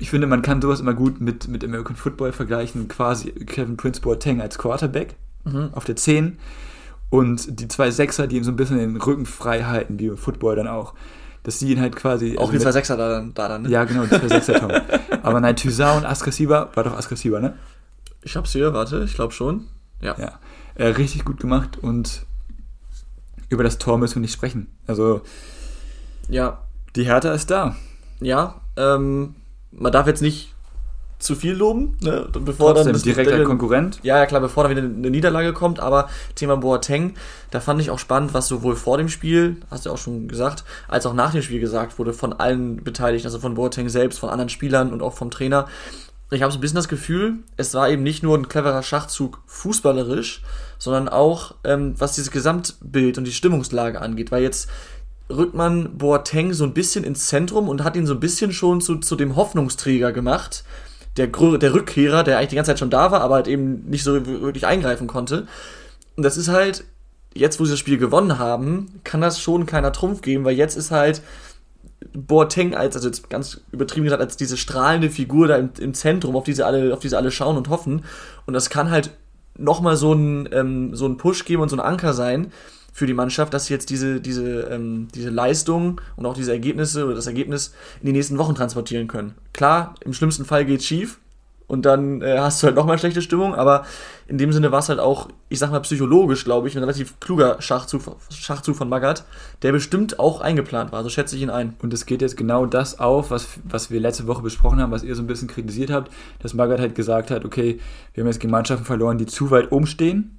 ich finde, man kann sowas immer gut mit, mit American Football vergleichen, quasi Kevin Prince Boateng als Quarterback mhm. auf der 10 und die zwei Sechser, die ihm so ein bisschen den Rücken frei halten, wie im Football dann auch. Dass sie ihn halt quasi. Auch also die zwei Sechser da dann, da dann ne? Ja, genau, die zwei Sechser, Tom. Aber nein, Thysa und Askasiba, war doch Askasiba, ne? Ich hab's hier, warte, ich glaube schon. Ja. Ja. Äh, richtig gut gemacht und über das Tor müssen wir nicht sprechen. Also. Ja. Die Härte ist da. Ja, ähm, man darf jetzt nicht zu viel loben, ne? bevor Trotzdem, dann direkter Konkurrent. Ja, ja, klar, bevor da wieder eine Niederlage kommt, aber Thema Boateng, da fand ich auch spannend, was sowohl vor dem Spiel, hast du auch schon gesagt, als auch nach dem Spiel gesagt wurde von allen Beteiligten, also von Boateng selbst, von anderen Spielern und auch vom Trainer. Ich habe so ein bisschen das Gefühl, es war eben nicht nur ein cleverer Schachzug fußballerisch, sondern auch ähm, was dieses Gesamtbild und die Stimmungslage angeht, weil jetzt rückt man Boateng so ein bisschen ins Zentrum und hat ihn so ein bisschen schon zu, zu dem Hoffnungsträger gemacht. Der, der Rückkehrer, der eigentlich die ganze Zeit schon da war, aber halt eben nicht so wirklich eingreifen konnte. Und das ist halt, jetzt wo sie das Spiel gewonnen haben, kann das schon keiner Trumpf geben, weil jetzt ist halt Boateng als, also jetzt ganz übertrieben gesagt, als diese strahlende Figur da im, im Zentrum, auf die sie alle, auf die alle schauen und hoffen. Und das kann halt nochmal so ein, ähm, so Push geben und so ein Anker sein, für die Mannschaft, dass sie jetzt diese, diese, ähm, diese Leistung und auch diese Ergebnisse oder das Ergebnis in die nächsten Wochen transportieren können. Klar, im schlimmsten Fall geht schief und dann äh, hast du halt nochmal schlechte Stimmung, aber in dem Sinne war es halt auch, ich sag mal psychologisch, glaube ich, ein relativ kluger Schachzug, Schachzug von Magath, der bestimmt auch eingeplant war, so schätze ich ihn ein. Und es geht jetzt genau das auf, was, was wir letzte Woche besprochen haben, was ihr so ein bisschen kritisiert habt, dass Magath halt gesagt hat, okay, wir haben jetzt gegen Mannschaften verloren, die zu weit umstehen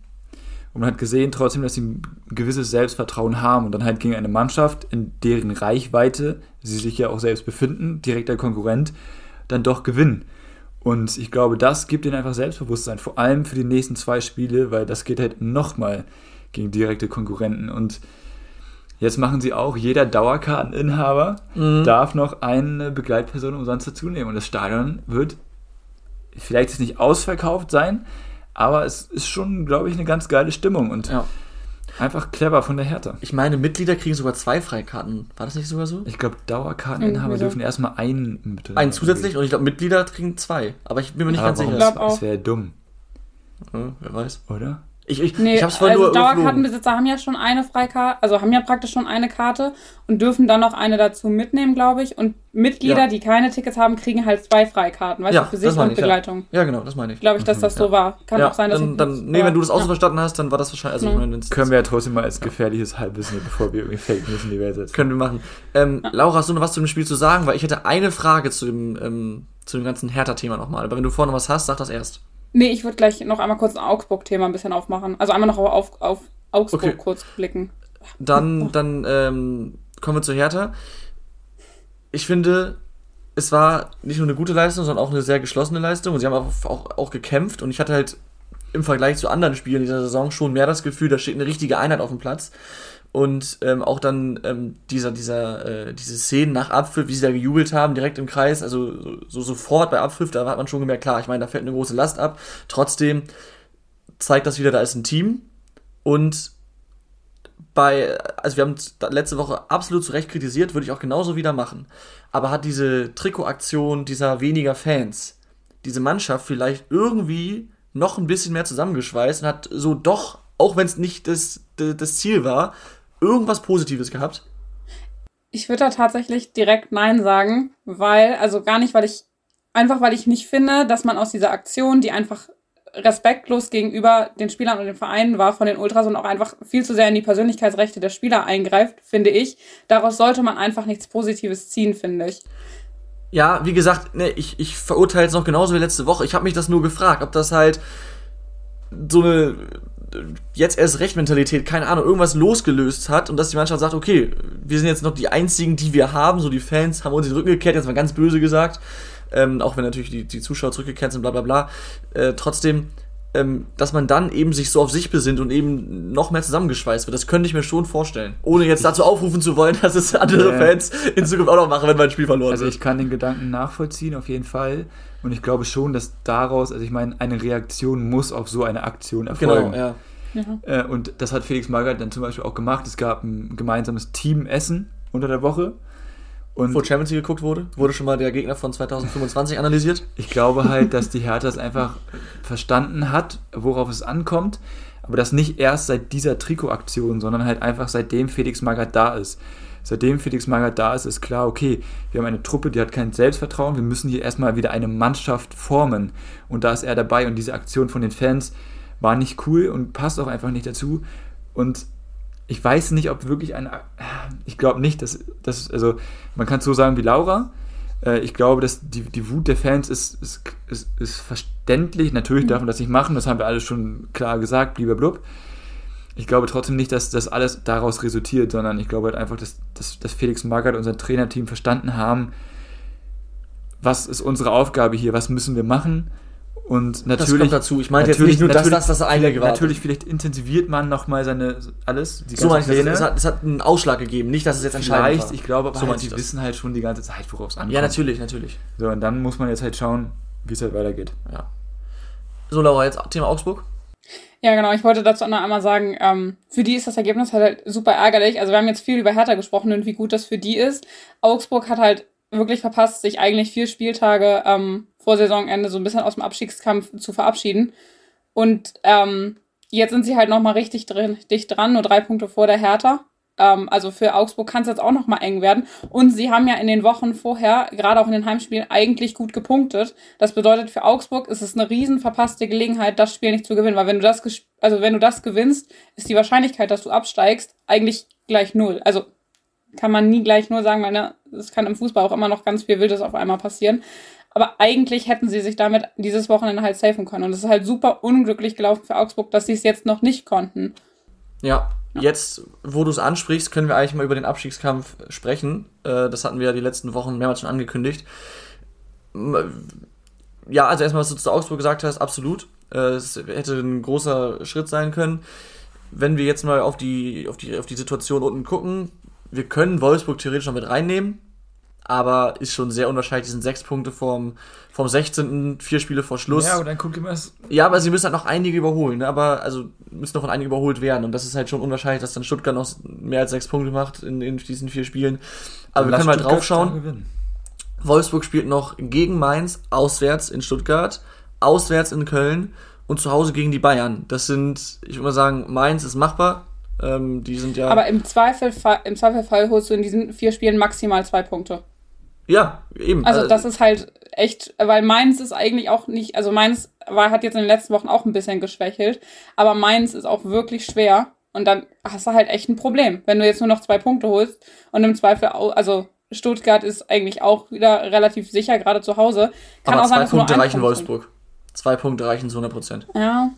und man hat gesehen trotzdem, dass sie ein gewisses Selbstvertrauen haben und dann halt gegen eine Mannschaft, in deren Reichweite sie sich ja auch selbst befinden, direkter Konkurrent, dann doch gewinnen. Und ich glaube, das gibt ihnen einfach Selbstbewusstsein, vor allem für die nächsten zwei Spiele, weil das geht halt nochmal gegen direkte Konkurrenten. Und jetzt machen sie auch, jeder Dauerkarteninhaber mhm. darf noch eine Begleitperson umsonst dazu nehmen. Und das Stadion wird vielleicht nicht ausverkauft sein, aber es ist schon, glaube ich, eine ganz geile Stimmung und ja. einfach clever von der Hertha. Ich meine, Mitglieder kriegen sogar zwei Freikarten. War das nicht sogar so? Ich glaube, Dauerkarteninhaber mhm, dürfen erstmal einen mit Einen zusätzlich und ich glaube, Mitglieder kriegen zwei. Aber ich bin mir nicht aber ganz sicher. Das, das wäre dumm. Ja, wer weiß. Oder? Ich, ich, nee, ich hab's voll also nur Dauerkartenbesitzer haben ja schon eine Freikarte, also haben ja praktisch schon eine Karte und dürfen dann noch eine dazu mitnehmen, glaube ich. Und Mitglieder, ja. die keine Tickets haben, kriegen halt zwei Freikarten, weißt ja, du, für sich und Begleitung. Ja. ja. genau, das meine ich. Glaube ich, dass das so war. Kann auch sein, dass dann, dann Nee, wenn du das auch so verstanden hast, dann war das wahrscheinlich. Also, mhm. ich Können wir ja trotzdem mal als gefährliches Halbwissen, bevor wir irgendwie Fake News in die Welt setzen. Können wir machen. Ähm, Laura, hast du noch was zu dem Spiel zu sagen? Weil ich hätte eine Frage zu dem, ähm, zu dem ganzen Hertha-Thema nochmal. Aber wenn du vorne was hast, sag das erst. Nee, ich würde gleich noch einmal kurz ein Augsburg-Thema ein bisschen aufmachen. Also einmal noch auf, auf Augsburg okay. kurz blicken. Dann, dann ähm, kommen wir zu Hertha. Ich finde, es war nicht nur eine gute Leistung, sondern auch eine sehr geschlossene Leistung. Und sie haben auch, auch, auch gekämpft. Und ich hatte halt im Vergleich zu anderen Spielen dieser Saison schon mehr das Gefühl, da steht eine richtige Einheit auf dem Platz. Und ähm, auch dann ähm, dieser, dieser, äh, diese Szenen nach Abpfiff, wie sie da gejubelt haben, direkt im Kreis, also so, sofort bei Abpfiff, da hat man schon gemerkt, klar, ich meine, da fällt eine große Last ab. Trotzdem zeigt das wieder, da ist ein Team. Und bei, also wir haben letzte Woche absolut zu Recht kritisiert, würde ich auch genauso wieder machen. Aber hat diese Trikotaktion dieser weniger Fans, diese Mannschaft vielleicht irgendwie noch ein bisschen mehr zusammengeschweißt und hat so doch, auch wenn es nicht das, das Ziel war, irgendwas Positives gehabt? Ich würde da tatsächlich direkt Nein sagen, weil, also gar nicht, weil ich, einfach weil ich nicht finde, dass man aus dieser Aktion, die einfach respektlos gegenüber den Spielern und den Vereinen war von den Ultras und auch einfach viel zu sehr in die Persönlichkeitsrechte der Spieler eingreift, finde ich. Daraus sollte man einfach nichts Positives ziehen, finde ich. Ja, wie gesagt, ne, ich, ich verurteile es noch genauso wie letzte Woche. Ich habe mich das nur gefragt, ob das halt so eine jetzt erst Recht-Mentalität, keine Ahnung, irgendwas losgelöst hat und dass die Mannschaft sagt, okay, wir sind jetzt noch die einzigen, die wir haben, so die Fans haben uns den Rücken gekehrt, jetzt mal ganz böse gesagt, ähm, auch wenn natürlich die, die Zuschauer zurückgekehrt sind, bla bla bla. Äh, trotzdem, ähm, dass man dann eben sich so auf sich besinnt und eben noch mehr zusammengeschweißt wird. Das könnte ich mir schon vorstellen. Ohne jetzt dazu aufrufen zu wollen, dass es andere ja. Fans in Zukunft auch noch machen, wenn man ein Spiel verloren Also ich kann den Gedanken nachvollziehen, auf jeden Fall. Und ich glaube schon, dass daraus, also ich meine, eine Reaktion muss auf so eine Aktion erfolgen. Genau, ja. Ja. Äh, und das hat Felix Magath dann zum Beispiel auch gemacht. Es gab ein gemeinsames Teamessen unter der Woche. Und Wo Champions League geguckt wurde, wurde schon mal der Gegner von 2025 analysiert. Ich glaube halt, dass die Hertha es einfach verstanden hat, worauf es ankommt, aber das nicht erst seit dieser Trikotaktion, sondern halt einfach seitdem Felix Magath da ist. Seitdem Felix Magath da ist, ist klar, okay, wir haben eine Truppe, die hat kein Selbstvertrauen, wir müssen hier erstmal wieder eine Mannschaft formen. Und da ist er dabei und diese Aktion von den Fans war nicht cool und passt auch einfach nicht dazu. Und ich weiß nicht, ob wirklich ein. Ich glaube nicht, dass, dass. Also, man kann es so sagen wie Laura. Äh, ich glaube, dass die, die Wut der Fans ist, ist, ist, ist verständlich. Natürlich darf man das nicht machen, das haben wir alle schon klar gesagt, blub. Ich glaube trotzdem nicht, dass das alles daraus resultiert, sondern ich glaube halt einfach, dass, dass, dass Felix Magath und sein Trainerteam verstanden haben, was ist unsere Aufgabe hier, was müssen wir machen und natürlich, das kommt dazu. Ich meinte jetzt nicht nur, dass das das eine war. Natürlich, vielleicht intensiviert man nochmal seine alles. Die so meine ich Pläne. das. Es hat, es hat einen Ausschlag gegeben, nicht, dass es jetzt entscheidend Vielleicht, ich glaube, aber so halt, die wissen halt schon die ganze Zeit, worauf es ankommt. Ja, natürlich, natürlich. So, und dann muss man jetzt halt schauen, wie es halt weitergeht. Ja. So, Laura, jetzt Thema Augsburg. Ja, genau. Ich wollte dazu noch einmal sagen, ähm, für die ist das Ergebnis halt super ärgerlich. Also wir haben jetzt viel über Hertha gesprochen und wie gut das für die ist. Augsburg hat halt wirklich verpasst, sich eigentlich vier Spieltage ähm, vor Saisonende so ein bisschen aus dem Abstiegskampf zu verabschieden. Und ähm, jetzt sind sie halt nochmal richtig drin, dicht dran, nur drei Punkte vor der Hertha. Ähm, also für Augsburg kann es jetzt auch nochmal eng werden. Und sie haben ja in den Wochen vorher, gerade auch in den Heimspielen, eigentlich gut gepunktet. Das bedeutet, für Augsburg ist es eine riesen verpasste Gelegenheit, das Spiel nicht zu gewinnen. Weil wenn du das, also wenn du das gewinnst, ist die Wahrscheinlichkeit, dass du absteigst, eigentlich gleich null. Also kann man nie gleich nur sagen, weil ne, es kann im Fußball auch immer noch ganz viel Wildes auf einmal passieren. Aber eigentlich hätten sie sich damit dieses Wochenende halt safen können. Und es ist halt super unglücklich gelaufen für Augsburg, dass sie es jetzt noch nicht konnten. Ja, ja. jetzt, wo du es ansprichst, können wir eigentlich mal über den Abstiegskampf sprechen. Äh, das hatten wir ja die letzten Wochen mehrmals schon angekündigt. Ja, also erstmal, was du zu Augsburg gesagt hast, absolut. Äh, es hätte ein großer Schritt sein können. Wenn wir jetzt mal auf die, auf die, auf die Situation unten gucken, wir können Wolfsburg theoretisch noch mit reinnehmen, aber ist schon sehr unwahrscheinlich. Die sind sechs Punkte vom, vom 16. vier Spiele vor Schluss. Ja, und dann guckt immer das. Ja, aber sie müssen halt noch einige überholen, ne? aber also müssen noch von einigen überholt werden und das ist halt schon unwahrscheinlich, dass dann Stuttgart noch mehr als sechs Punkte macht in, in diesen vier Spielen. Aber wir können mal drauf schauen. Wolfsburg spielt noch gegen Mainz, auswärts in Stuttgart, auswärts in Köln und zu Hause gegen die Bayern. Das sind, ich würde mal sagen, Mainz ist machbar, ähm, die sind ja. Aber im Zweifelfall, im Zweifelfall holst du in diesen vier Spielen maximal zwei Punkte. Ja, eben. Also, also das ist halt echt, weil Mainz ist eigentlich auch nicht, also Mainz war, hat jetzt in den letzten Wochen auch ein bisschen geschwächelt, aber Mainz ist auch wirklich schwer und dann hast du halt echt ein Problem, wenn du jetzt nur noch zwei Punkte holst und im Zweifel, also Stuttgart ist eigentlich auch wieder relativ sicher, gerade zu Hause. Kann aber auch zwei sein, Punkte reichen Wolfsburg. Zwei Punkte reichen zu 100 Prozent. Ja,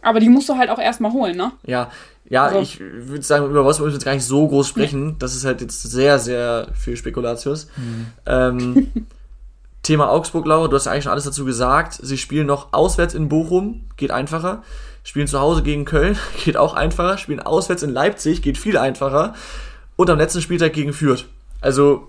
aber die musst du halt auch erstmal holen, ne? Ja, ja, also. ich würde sagen, über was wir jetzt gar nicht so groß sprechen. Nee. Das ist halt jetzt sehr, sehr viel Spekulatius. Mhm. Ähm, Thema Augsburg, Laura, du hast ja eigentlich schon alles dazu gesagt. Sie spielen noch auswärts in Bochum, geht einfacher. Spielen zu Hause gegen Köln, geht auch einfacher. Spielen auswärts in Leipzig, geht viel einfacher. Und am letzten Spieltag gegen Fürth. Also,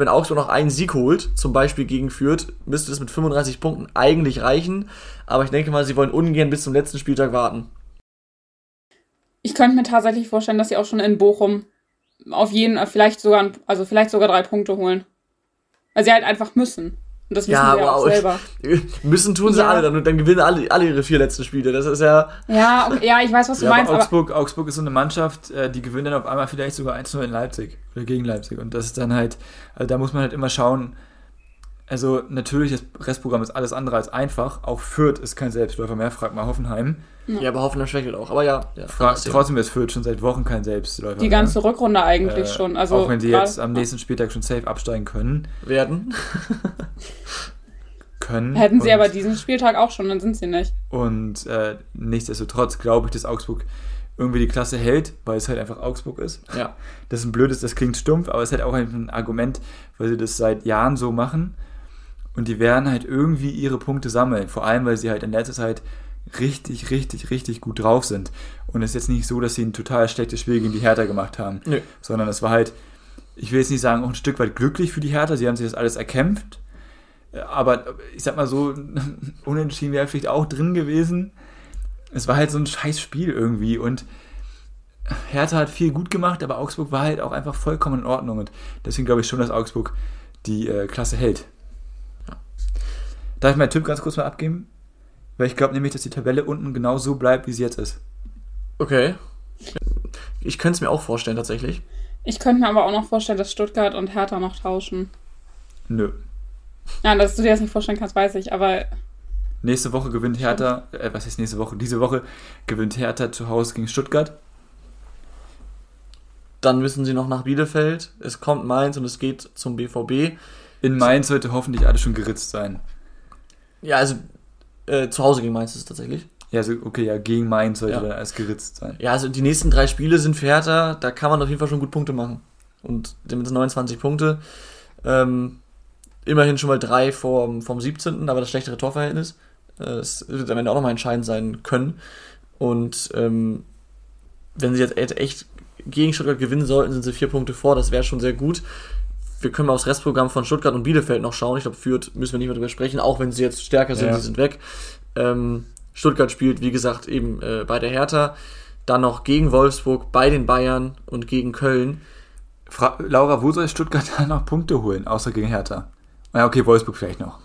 wenn Augsburg noch einen Sieg holt, zum Beispiel gegen Fürth, müsste das mit 35 Punkten eigentlich reichen. Aber ich denke mal, sie wollen ungern bis zum letzten Spieltag warten. Ich könnte mir tatsächlich vorstellen, dass sie auch schon in Bochum auf jeden, vielleicht sogar, also vielleicht sogar drei Punkte holen. Weil sie halt einfach müssen. Und das wissen ja, sie ja auch selber. Müssen tun sie ja. alle dann und dann gewinnen alle, alle ihre vier letzten Spiele. Das ist ja. Ja, okay, ja ich weiß, was du ja, meinst. Aber Augsburg, aber Augsburg ist so eine Mannschaft, äh, die gewinnt dann auf einmal vielleicht sogar 1-0 in Leipzig oder gegen Leipzig. Und das ist dann halt, also da muss man halt immer schauen. Also natürlich, das Restprogramm ist alles andere als einfach. Auch Fürth ist kein Selbstläufer mehr, fragt mal Hoffenheim. Ja, aber Hoffenheim schwächelt auch. Aber ja, ja trotzdem ist Fürth schon seit Wochen kein Selbstläufer. Die ganze mehr. Rückrunde eigentlich äh, schon. Also auch wenn sie jetzt am nächsten Spieltag schon safe absteigen können. Werden. können. Hätten sie aber diesen Spieltag auch schon, dann sind sie nicht. Und äh, nichtsdestotrotz glaube ich, dass Augsburg irgendwie die Klasse hält, weil es halt einfach Augsburg ist. Ja. Das ist ein blödes, das klingt stumpf, aber es ist halt auch ein Argument, weil sie das seit Jahren so machen. Und die werden halt irgendwie ihre Punkte sammeln. Vor allem, weil sie halt in letzter Zeit richtig, richtig, richtig gut drauf sind. Und es ist jetzt nicht so, dass sie ein total schlechtes Spiel gegen die Hertha gemacht haben, Nö. sondern es war halt, ich will jetzt nicht sagen, auch ein Stück weit glücklich für die Hertha. Sie haben sich das alles erkämpft. Aber ich sag mal so, unentschieden wäre vielleicht auch drin gewesen. Es war halt so ein scheiß Spiel irgendwie und Hertha hat viel gut gemacht, aber Augsburg war halt auch einfach vollkommen in Ordnung und deswegen glaube ich schon, dass Augsburg die äh, Klasse hält. Darf ich meinen Tipp ganz kurz mal abgeben? Weil ich glaube nämlich, dass die Tabelle unten genau so bleibt, wie sie jetzt ist. Okay. Ich könnte es mir auch vorstellen, tatsächlich. Ich könnte mir aber auch noch vorstellen, dass Stuttgart und Hertha noch tauschen. Nö. Ja, dass du dir das nicht vorstellen kannst, weiß ich, aber. Nächste Woche gewinnt Hertha, äh, was ist nächste Woche? Diese Woche gewinnt Hertha zu Hause gegen Stuttgart. Dann müssen sie noch nach Bielefeld. Es kommt Mainz und es geht zum BVB. In Mainz sollte hoffentlich alles schon geritzt sein. Ja, also äh, zu Hause gegen Mainz ist es tatsächlich. Ja, also, okay, ja, gegen Mainz sollte ja. dann alles geritzt sein. Ja, also die nächsten drei Spiele sind für Hertha, da kann man auf jeden Fall schon gut Punkte machen. Und mit 29 Punkte. Ähm, immerhin schon mal drei vom, vom 17., aber das schlechtere Torverhältnis. Das äh, wird am Ende auch nochmal entscheidend sein können. Und ähm, wenn sie jetzt echt gegen Stuttgart gewinnen sollten, sind sie vier Punkte vor. Das wäre schon sehr gut wir können mal aufs Restprogramm von Stuttgart und Bielefeld noch schauen. Ich glaube, Fürth müssen wir nicht mehr drüber sprechen, auch wenn sie jetzt stärker sind, ja. sie sind weg. Ähm, Stuttgart spielt, wie gesagt, eben äh, bei der Hertha. Dann noch gegen Wolfsburg, bei den Bayern und gegen Köln. Fra Laura, wo soll Stuttgart dann noch Punkte holen, außer gegen Hertha? Ja, okay, Wolfsburg vielleicht noch.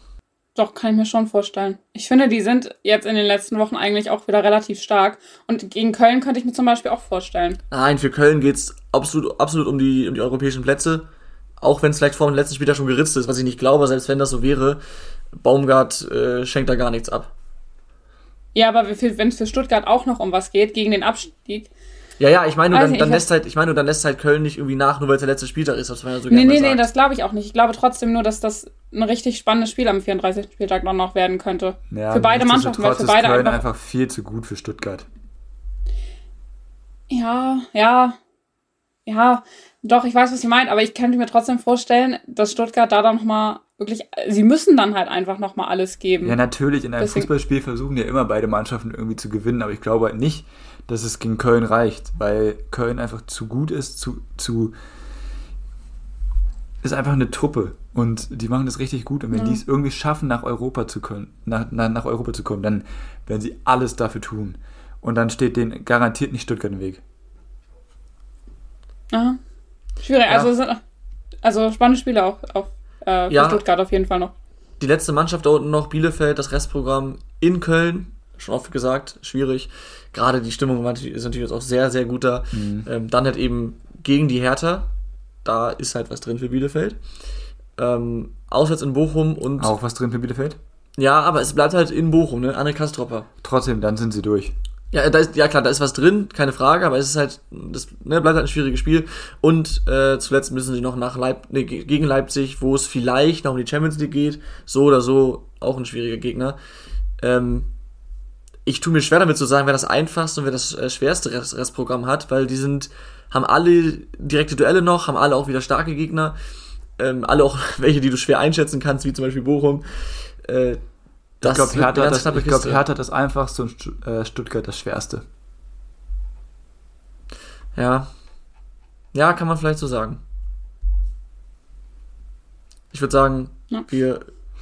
Doch, kann ich mir schon vorstellen. Ich finde, die sind jetzt in den letzten Wochen eigentlich auch wieder relativ stark. Und gegen Köln könnte ich mir zum Beispiel auch vorstellen. Nein, für Köln geht es absolut, absolut um, die, um die europäischen Plätze auch wenn es vielleicht vor dem letzten Spieltag schon geritzt ist, was ich nicht glaube, selbst wenn das so wäre, Baumgart äh, schenkt da gar nichts ab. Ja, aber wenn es für Stuttgart auch noch um was geht, gegen den Abstieg. Ja, ja, ich meine, dann, dann lässt halt, ich meine, dann lässt halt Köln nicht irgendwie nach, nur weil es der letzte Spieltag ist, was man ja so Nee, nee, nee, das glaube ich auch nicht. Ich glaube trotzdem nur, dass das ein richtig spannendes Spiel am 34. Spieltag noch, noch werden könnte. Ja, für beide Mannschaften, weil für beide Köln einfach, einfach viel zu gut für Stuttgart. Ja, ja. Ja, doch, ich weiß, was Sie meint, aber ich könnte mir trotzdem vorstellen, dass Stuttgart da dann nochmal wirklich, sie müssen dann halt einfach nochmal alles geben. Ja, natürlich, in einem Deswegen. Fußballspiel versuchen ja immer beide Mannschaften irgendwie zu gewinnen, aber ich glaube halt nicht, dass es gegen Köln reicht, weil Köln einfach zu gut ist, zu, zu ist einfach eine Truppe und die machen das richtig gut und wenn ja. die es irgendwie schaffen, nach Europa zu können, nach, nach, nach Europa zu kommen, dann werden sie alles dafür tun und dann steht denen garantiert nicht Stuttgart im Weg. Aha. Schwierig, ja. also, also spannende Spiele auch, auch äh, für ja. Stuttgart auf jeden Fall noch. Die letzte Mannschaft da unten noch, Bielefeld, das Restprogramm in Köln, schon oft gesagt, schwierig. Gerade die Stimmung ist natürlich jetzt auch sehr, sehr gut da. Mhm. Ähm, dann halt eben gegen die Hertha, da ist halt was drin für Bielefeld. Ähm, auswärts in Bochum und. Auch was drin für Bielefeld? Ja, aber es bleibt halt in Bochum, ne? Anne Kastropper. Trotzdem, dann sind sie durch. Ja, da ist, ja klar, da ist was drin, keine Frage, aber es ist halt, das ne, bleibt halt ein schwieriges Spiel. Und äh, zuletzt müssen sie noch nach Leip nee, gegen Leipzig, wo es vielleicht noch um die Champions League geht. So oder so auch ein schwieriger Gegner. Ähm, ich tue mir schwer damit zu sagen, wer das einfachste und wer das äh, schwerste Rest Restprogramm hat, weil die sind, haben alle direkte Duelle noch, haben alle auch wieder starke Gegner. Ähm, alle auch welche, die du schwer einschätzen kannst, wie zum Beispiel Bochum. Äh, das ich glaube, Hertha, das, ich glaub, Hertha das einfachste und äh, Stuttgart das schwerste. Ja. Ja, kann man vielleicht so sagen. Ich würde sagen, ja. wir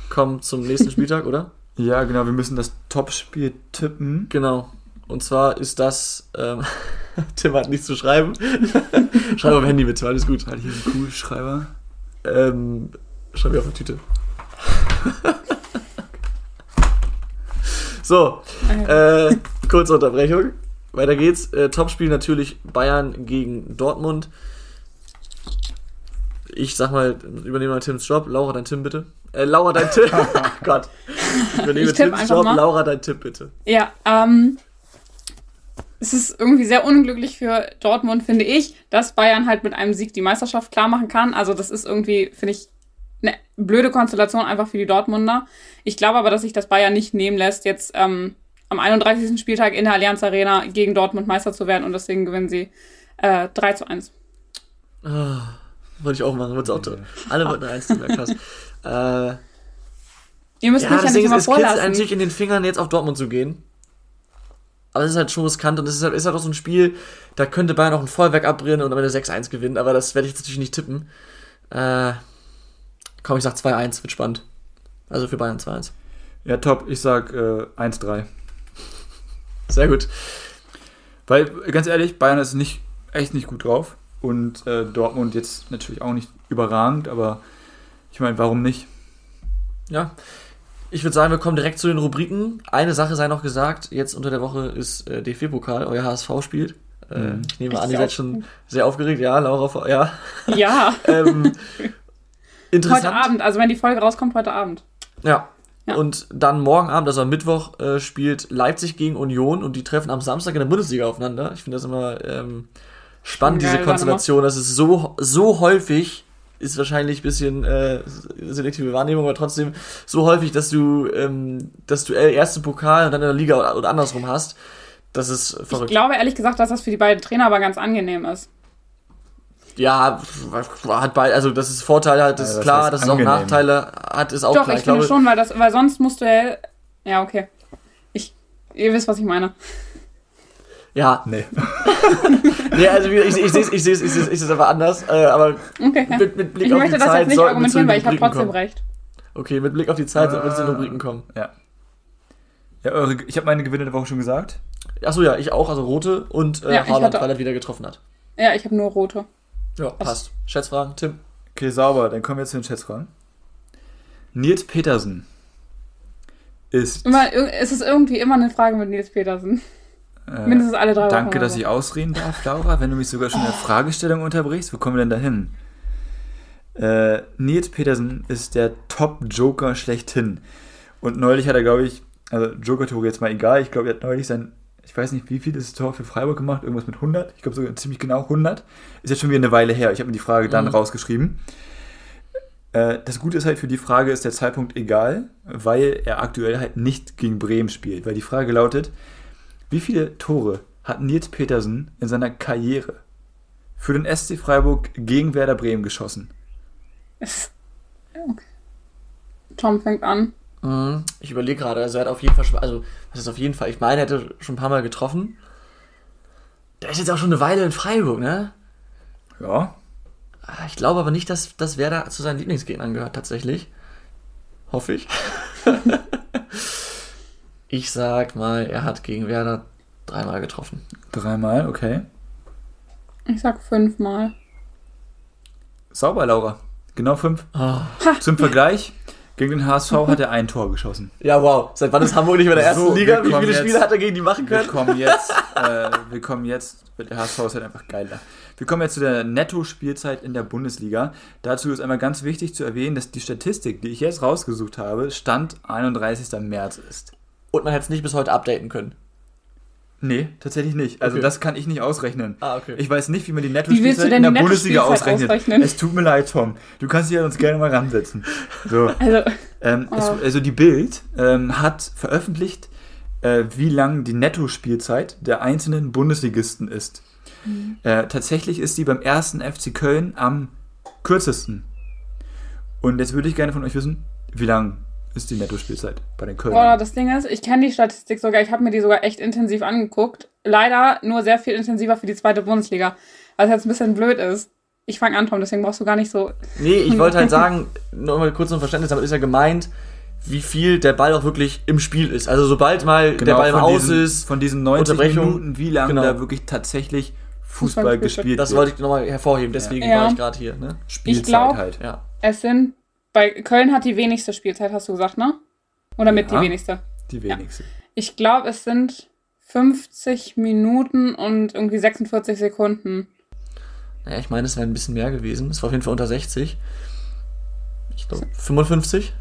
kommen zum nächsten Spieltag, oder? Ja, genau, wir müssen das Topspiel tippen. Genau. Und zwar ist das. Ähm, Tim hat nichts zu schreiben. Schreib auf Handy bitte, alles gut. Halt hier einen Kugelschreiber. Ähm, schreib mir auf eine Tüte. So, äh, kurze Unterbrechung. Weiter geht's. Äh, Topspiel natürlich Bayern gegen Dortmund. Ich sag mal, übernehme mal Tims Job. Laura, dein Tim bitte. Äh, Laura, dein Tipp. oh Gott. Ich übernehme Ich Tims Job. mal. Laura, dein Tipp bitte. Ja, ähm, es ist irgendwie sehr unglücklich für Dortmund, finde ich, dass Bayern halt mit einem Sieg die Meisterschaft klar machen kann. Also das ist irgendwie, finde ich, eine blöde Konstellation einfach für die Dortmunder. Ich glaube aber, dass sich das Bayern nicht nehmen lässt, jetzt ähm, am 31. Spieltag in der Allianz Arena gegen Dortmund Meister zu werden und deswegen gewinnen sie äh, 3 zu 1. Wollte ich auch machen. Wollt's auch tun. Alle wollten eins Team, ja krass. äh, Ihr müsst Ja, mich ja nicht Ding ist, immer es vorlassen. natürlich in den Fingern, jetzt auf Dortmund zu gehen. Aber es ist halt schon riskant und es ist halt, ist halt auch so ein Spiel, da könnte Bayern auch ein Vollwerk abbrennen und am Ende 6-1 gewinnen, aber das werde ich jetzt natürlich nicht tippen. Äh, komm, ich sag 2-1, wird spannend. Also für Bayern 2-1. Ja, top. Ich sag äh, 1-3. Sehr gut. Weil, ganz ehrlich, Bayern ist nicht, echt nicht gut drauf. Und äh, Dortmund jetzt natürlich auch nicht überragend, aber ich meine, warum nicht? Ja. Ich würde sagen, wir kommen direkt zu den Rubriken. Eine Sache sei noch gesagt, jetzt unter der Woche ist äh, DFB-Pokal, euer HSV spielt. Äh, Mhm. Ich nehme Echt an, ihr seid schon sehr aufgeregt. Ja, Laura, ja. Ja, Ähm, interessant. heute Abend, also wenn die Folge rauskommt, heute Abend. Ja. Ja. Und dann morgen Abend, also am Mittwoch, äh, spielt Leipzig gegen Union und die treffen am Samstag in der Bundesliga aufeinander. Ich finde das immer ähm, spannend, Geil, diese Konstellation. Das ist so, so häufig, ist wahrscheinlich ein bisschen äh, selektive Wahrnehmung, aber trotzdem so häufig, dass du ähm, das Duell erste Pokal und dann in der Liga oder, oder andersrum hast. Das ist Ich verrückt. glaube ehrlich gesagt, dass das für die beiden Trainer aber ganz angenehm ist. Ja, hat bei, also das ist Vorteile hat, ist Ja, was klar, dass es auch? Nachteile hat, ist auch Doch, klar. ich, finde schon, weil, das, weil sonst musst du ja. Ja, okay. Ich, ihr wisst, was ich meine. ja, Nee. Nee, also ich, ich sehe es ich seh's, ich seh's, ich seh's aber anders. Äh, aber Okay. Ja. mit, mit Blick Ich auf möchte die das Zeit jetzt nicht sollten wir zu argumentieren, den weil ich habe Rubriken trotzdem kommen. recht. Okay, mit Blick auf die Zeit sollten wir zu den Äh, Rubriken kommen. Ja. Ja, eure, ich habe meine Gewinne der Woche schon gesagt. Achso, ja, ich auch, also rote und äh, Ja, ich Haaland, weil er wieder getroffen hat. Ja, ich habe nur rote. Ja, passt. Schätzfragen, Tim. Okay, sauber. Dann kommen wir jetzt zu den Schätzfragen. Nils Petersen ist. Immer, es ist irgendwie immer eine Frage mit Nils Petersen. äh, Mindestens alle drei Wochen. Danke, oder dass ich ausreden darf, Laura. Wenn du mich sogar schon in der Fragestellung unterbrichst, wo kommen wir denn da hin? Äh, Nils Petersen ist der Top-Joker schlechthin. Und neulich hat er, glaube ich, also Joker-Tore jetzt mal egal, ich glaube, er hat neulich sein, ich weiß nicht, wie viel ist das Tor für Freiburg gemacht, irgendwas mit 100, ich glaube sogar ziemlich genau 100. Ist jetzt schon wieder eine Weile her, ich habe mir die Frage dann Mhm. rausgeschrieben. Äh, das Gute ist halt, für die Frage ist der Zeitpunkt egal, weil er aktuell halt nicht gegen Bremen spielt. Weil die Frage lautet, wie viele Tore hat Nils Petersen in seiner Karriere für den SC Freiburg gegen Werder Bremen geschossen? Es- okay. Tom fängt an. Mhm. Ich überlege gerade, also er hat auf jeden Fall schon, also was ist auf jeden Fall, ich meine, er hätte schon ein paar Mal getroffen. Der ist jetzt auch schon eine Weile in Freiburg, ne? Ja. Ah, Ich glaube aber nicht, dass, dass Werder zu seinen Lieblingsgegnern gehört, tatsächlich. Hoffe ich. ich sag mal, er hat gegen Werder dreimal getroffen. Dreimal, okay. Ich sag fünfmal. Sauber, Laura. Genau fünf. Oh. Zum Vergleich, gegen den HSV hat er ein Tor geschossen. Ja, wow. Seit wann ist Hamburg nicht mehr in der ersten So, Liga? wir Wie viele jetzt- Spiele hat er gegen die machen Wir können? kommen jetzt, äh, wir kommen jetzt, der HSV ist halt einfach geiler. Wir kommen jetzt zu der Netto-Spielzeit in der Bundesliga. Dazu ist einmal ganz wichtig zu erwähnen, dass die Statistik, die ich jetzt rausgesucht habe, Stand 31. März ist. Und man hätte es nicht bis heute updaten können. Nee, tatsächlich nicht. Also Okay. das kann ich nicht ausrechnen. Ah, okay. Ich weiß nicht, wie man die Netto-Spielzeit denn in der Bundesliga ausrechnet. ausrechnen? Es tut mir leid, Tom. Du kannst dich ja uns gerne mal ransetzen. So. Also, Ähm, es, Oh. also die Bild ähm, hat veröffentlicht, äh, wie lang die Nettospielzeit der einzelnen Bundesligisten ist. Mhm. Äh, tatsächlich ist die beim ersten FC Köln am kürzesten. Und jetzt würde ich gerne von euch wissen, wie lang ist die Nettospielzeit bei den boah, Kölnern? das Ding ist, ich kenne die Statistik sogar, ich habe mir die sogar echt intensiv angeguckt. Leider nur sehr viel intensiver für die zweite Bundesliga. Was jetzt ein bisschen blöd ist. Ich fange an, Tom, deswegen brauchst du gar nicht so. Nee, ich wollte halt sagen, nur mal kurz zum Verständnis, damit ist ja gemeint, wie viel der Ball auch wirklich im Spiel ist. Also sobald mal der Ball im Genau, Aus diesen, ist, von diesen 90 Unterbrechung, Minuten, wie lange genau. da wirklich tatsächlich Fußball Fußball gespielt gespielt das wird. wollte ich nochmal hervorheben, deswegen Ja. war ich gerade hier. Ne? Spielzeit glaub- halt. Ja. Es sind Weil Köln hat die wenigste Spielzeit, hast du gesagt, ne? Oder mit Ja. die wenigste? Die wenigste. Ich glaube, es sind 50 Minuten und irgendwie 46 Sekunden. Naja, ich meine, es wäre ein bisschen mehr gewesen. Es war auf jeden Fall unter 60. Ich glaube, 55?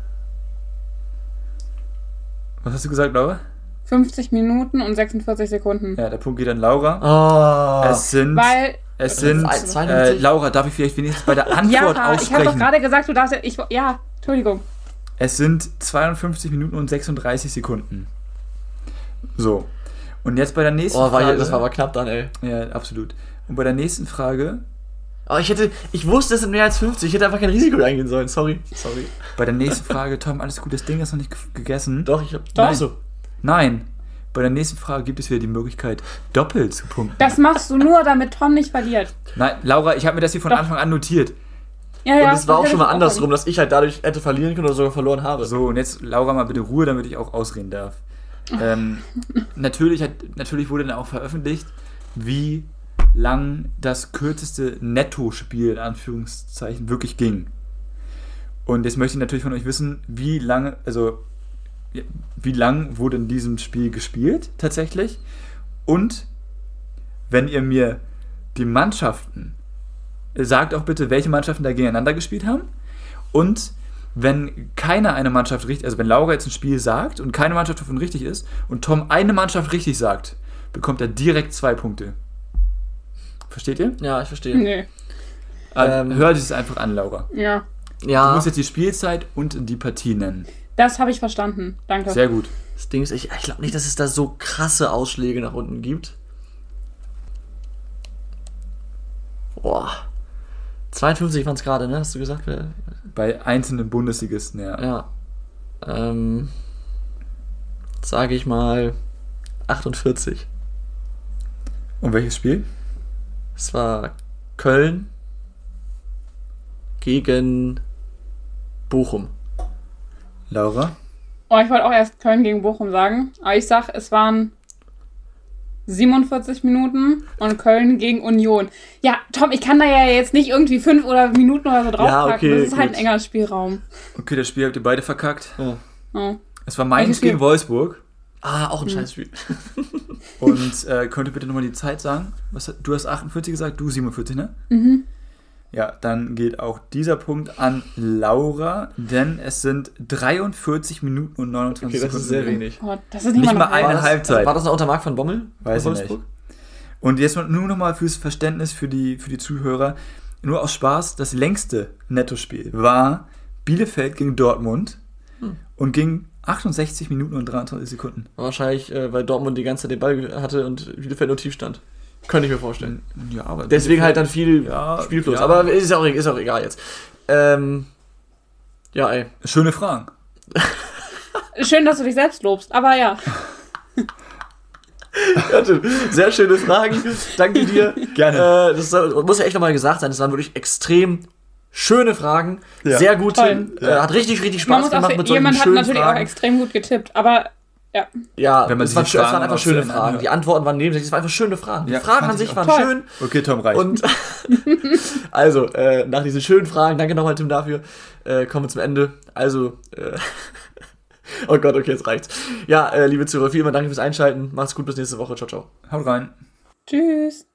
Was hast du gesagt, Laura? 50 Minuten und 46 Sekunden. Ja, der Punkt geht an Laura. Oh. Es sind. Weil, es sind. Zwei- Äh, 52? Laura, darf ich vielleicht wenigstens bei der ja, Antwort ich habe doch aussprechen? gerade gesagt, du darfst ja, ich, ja, Entschuldigung. Es sind 52 Minuten und 36 Sekunden. So. Und jetzt bei der nächsten Oh, war Frage. das war aber knapp dann, ey. ja, absolut. Und bei der nächsten Frage, Aber ich hätte, ich wusste, es sind mehr als 50. Ich hätte einfach kein Risiko eingehen sollen. Sorry. Sorry. bei der nächsten Frage, Tom, alles gut, das Ding ist noch nicht ge- gegessen. Doch, ich hab. Doch. Nein. So. Nein. Bei der nächsten Frage gibt es wieder die Möglichkeit, doppelt zu punkten. Das machst du nur, damit Tom nicht verliert. Nein, Laura, ich habe mir das hier von Doch. Anfang an notiert. Ja, Und ja, es war auch schon mal andersrum, dass ich halt dadurch hätte verlieren können oder sogar verloren habe. So, und jetzt, Laura, mal bitte Ruhe, damit ich auch ausreden darf. Ähm, natürlich, hat, natürlich wurde dann auch veröffentlicht, wie lang das kürzeste Netto-Spiel in Anführungszeichen wirklich ging. Und jetzt möchte ich natürlich von euch wissen, wie lange, also wie lang wurde in diesem Spiel gespielt tatsächlich? Und wenn ihr mir die Mannschaften, sagt auch bitte, welche Mannschaften da gegeneinander gespielt haben. Und wenn keiner eine Mannschaft richtig, also wenn Laura jetzt ein Spiel sagt und keine Mannschaft davon richtig ist und Tom eine Mannschaft richtig sagt, bekommt er direkt zwei Punkte. Versteht ihr? Ja, ich verstehe. Nee, Ähm, Hört es einfach an, Laura. ja. Du Ja, musst jetzt die Spielzeit und die Partie nennen. Das habe ich verstanden. Danke. Sehr gut. das Ding ist, ich, ich glaube nicht, dass es da so krasse Ausschläge nach unten gibt. Boah. 52 waren es gerade, ne? Hast du gesagt? Bei einzelnen Bundesligisten, ja. Ja. Ähm, sage ich mal 48. Und welches Spiel? Es war Köln gegen Bochum. Laura? Oh, ich wollte auch erst Köln gegen Bochum sagen. Aber ich sag, es waren 47 Minuten und Köln gegen Union. Ja, Tom, ich kann da ja jetzt nicht irgendwie fünf oder Minuten oder so draufpacken. Ja, okay, das ist halt ein gut. enger Spielraum. Okay, das Spiel habt ihr beide verkackt. Ja. Oh. Es war Mainz Welches Spiel? gegen Wolfsburg. Ah, auch ein Scheißspiel. Und äh, könnt ihr bitte nochmal die Zeit sagen? Was, hat- du hast 48 gesagt, du 47, ne? Mhm. Ja, dann geht auch dieser Punkt an Laura, denn es sind 43 Minuten und 29 Okay, das Sekunden. ist sehr wenig. Gott, das ist nicht, Nicht mal mal eine das, Halbzeit. War das noch unter Marc von Bommel? Weiß Bei ich nicht. Und jetzt nur nochmal fürs Verständnis für die, für die Zuhörer. Nur aus Spaß, das längste Nettospiel war Bielefeld gegen Dortmund Hm. und ging 68 Minuten und 23 Sekunden. Wahrscheinlich, äh, weil Dortmund die ganze Zeit den Ball hatte und Bielefeld nur tief stand. Könnte ich mir vorstellen. Ja, aber Deswegen halt dann viel Ja, Spielfluss. ja. Aber ist auch, ist auch egal jetzt. Ähm, ja, ey. Schöne Fragen. Schön, dass du dich selbst lobst, aber ja. Sehr schöne Fragen. Danke dir. Gerne. Äh, das muss ja echt nochmal gesagt sein. Das waren wirklich extrem schöne Fragen. Ja. Sehr gut. Toll. Tim. Äh, hat richtig, richtig Spaß auch, gemacht mit solchen jemand hat schönen natürlich auch Fragen. extrem gut getippt, aber ja. Ja, Wenn man es sich waren, die schön, es Fragen waren einfach schöne Fragen. anhört. Die Antworten waren nebensächlich. Es waren einfach schöne Fragen. Ja, die Fragen fand an ich sich waren Toll. schön. Okay, Tom, reicht. Und also, äh, nach diesen schönen Fragen, danke nochmal, Tim, dafür, äh, kommen wir zum Ende. Also, äh, oh Gott, okay, jetzt reicht's. Ja, äh, liebe Zuhörer, vielen Dank fürs Einschalten. Macht's gut, bis nächste Woche. Ciao, ciao. Haut rein. Tschüss.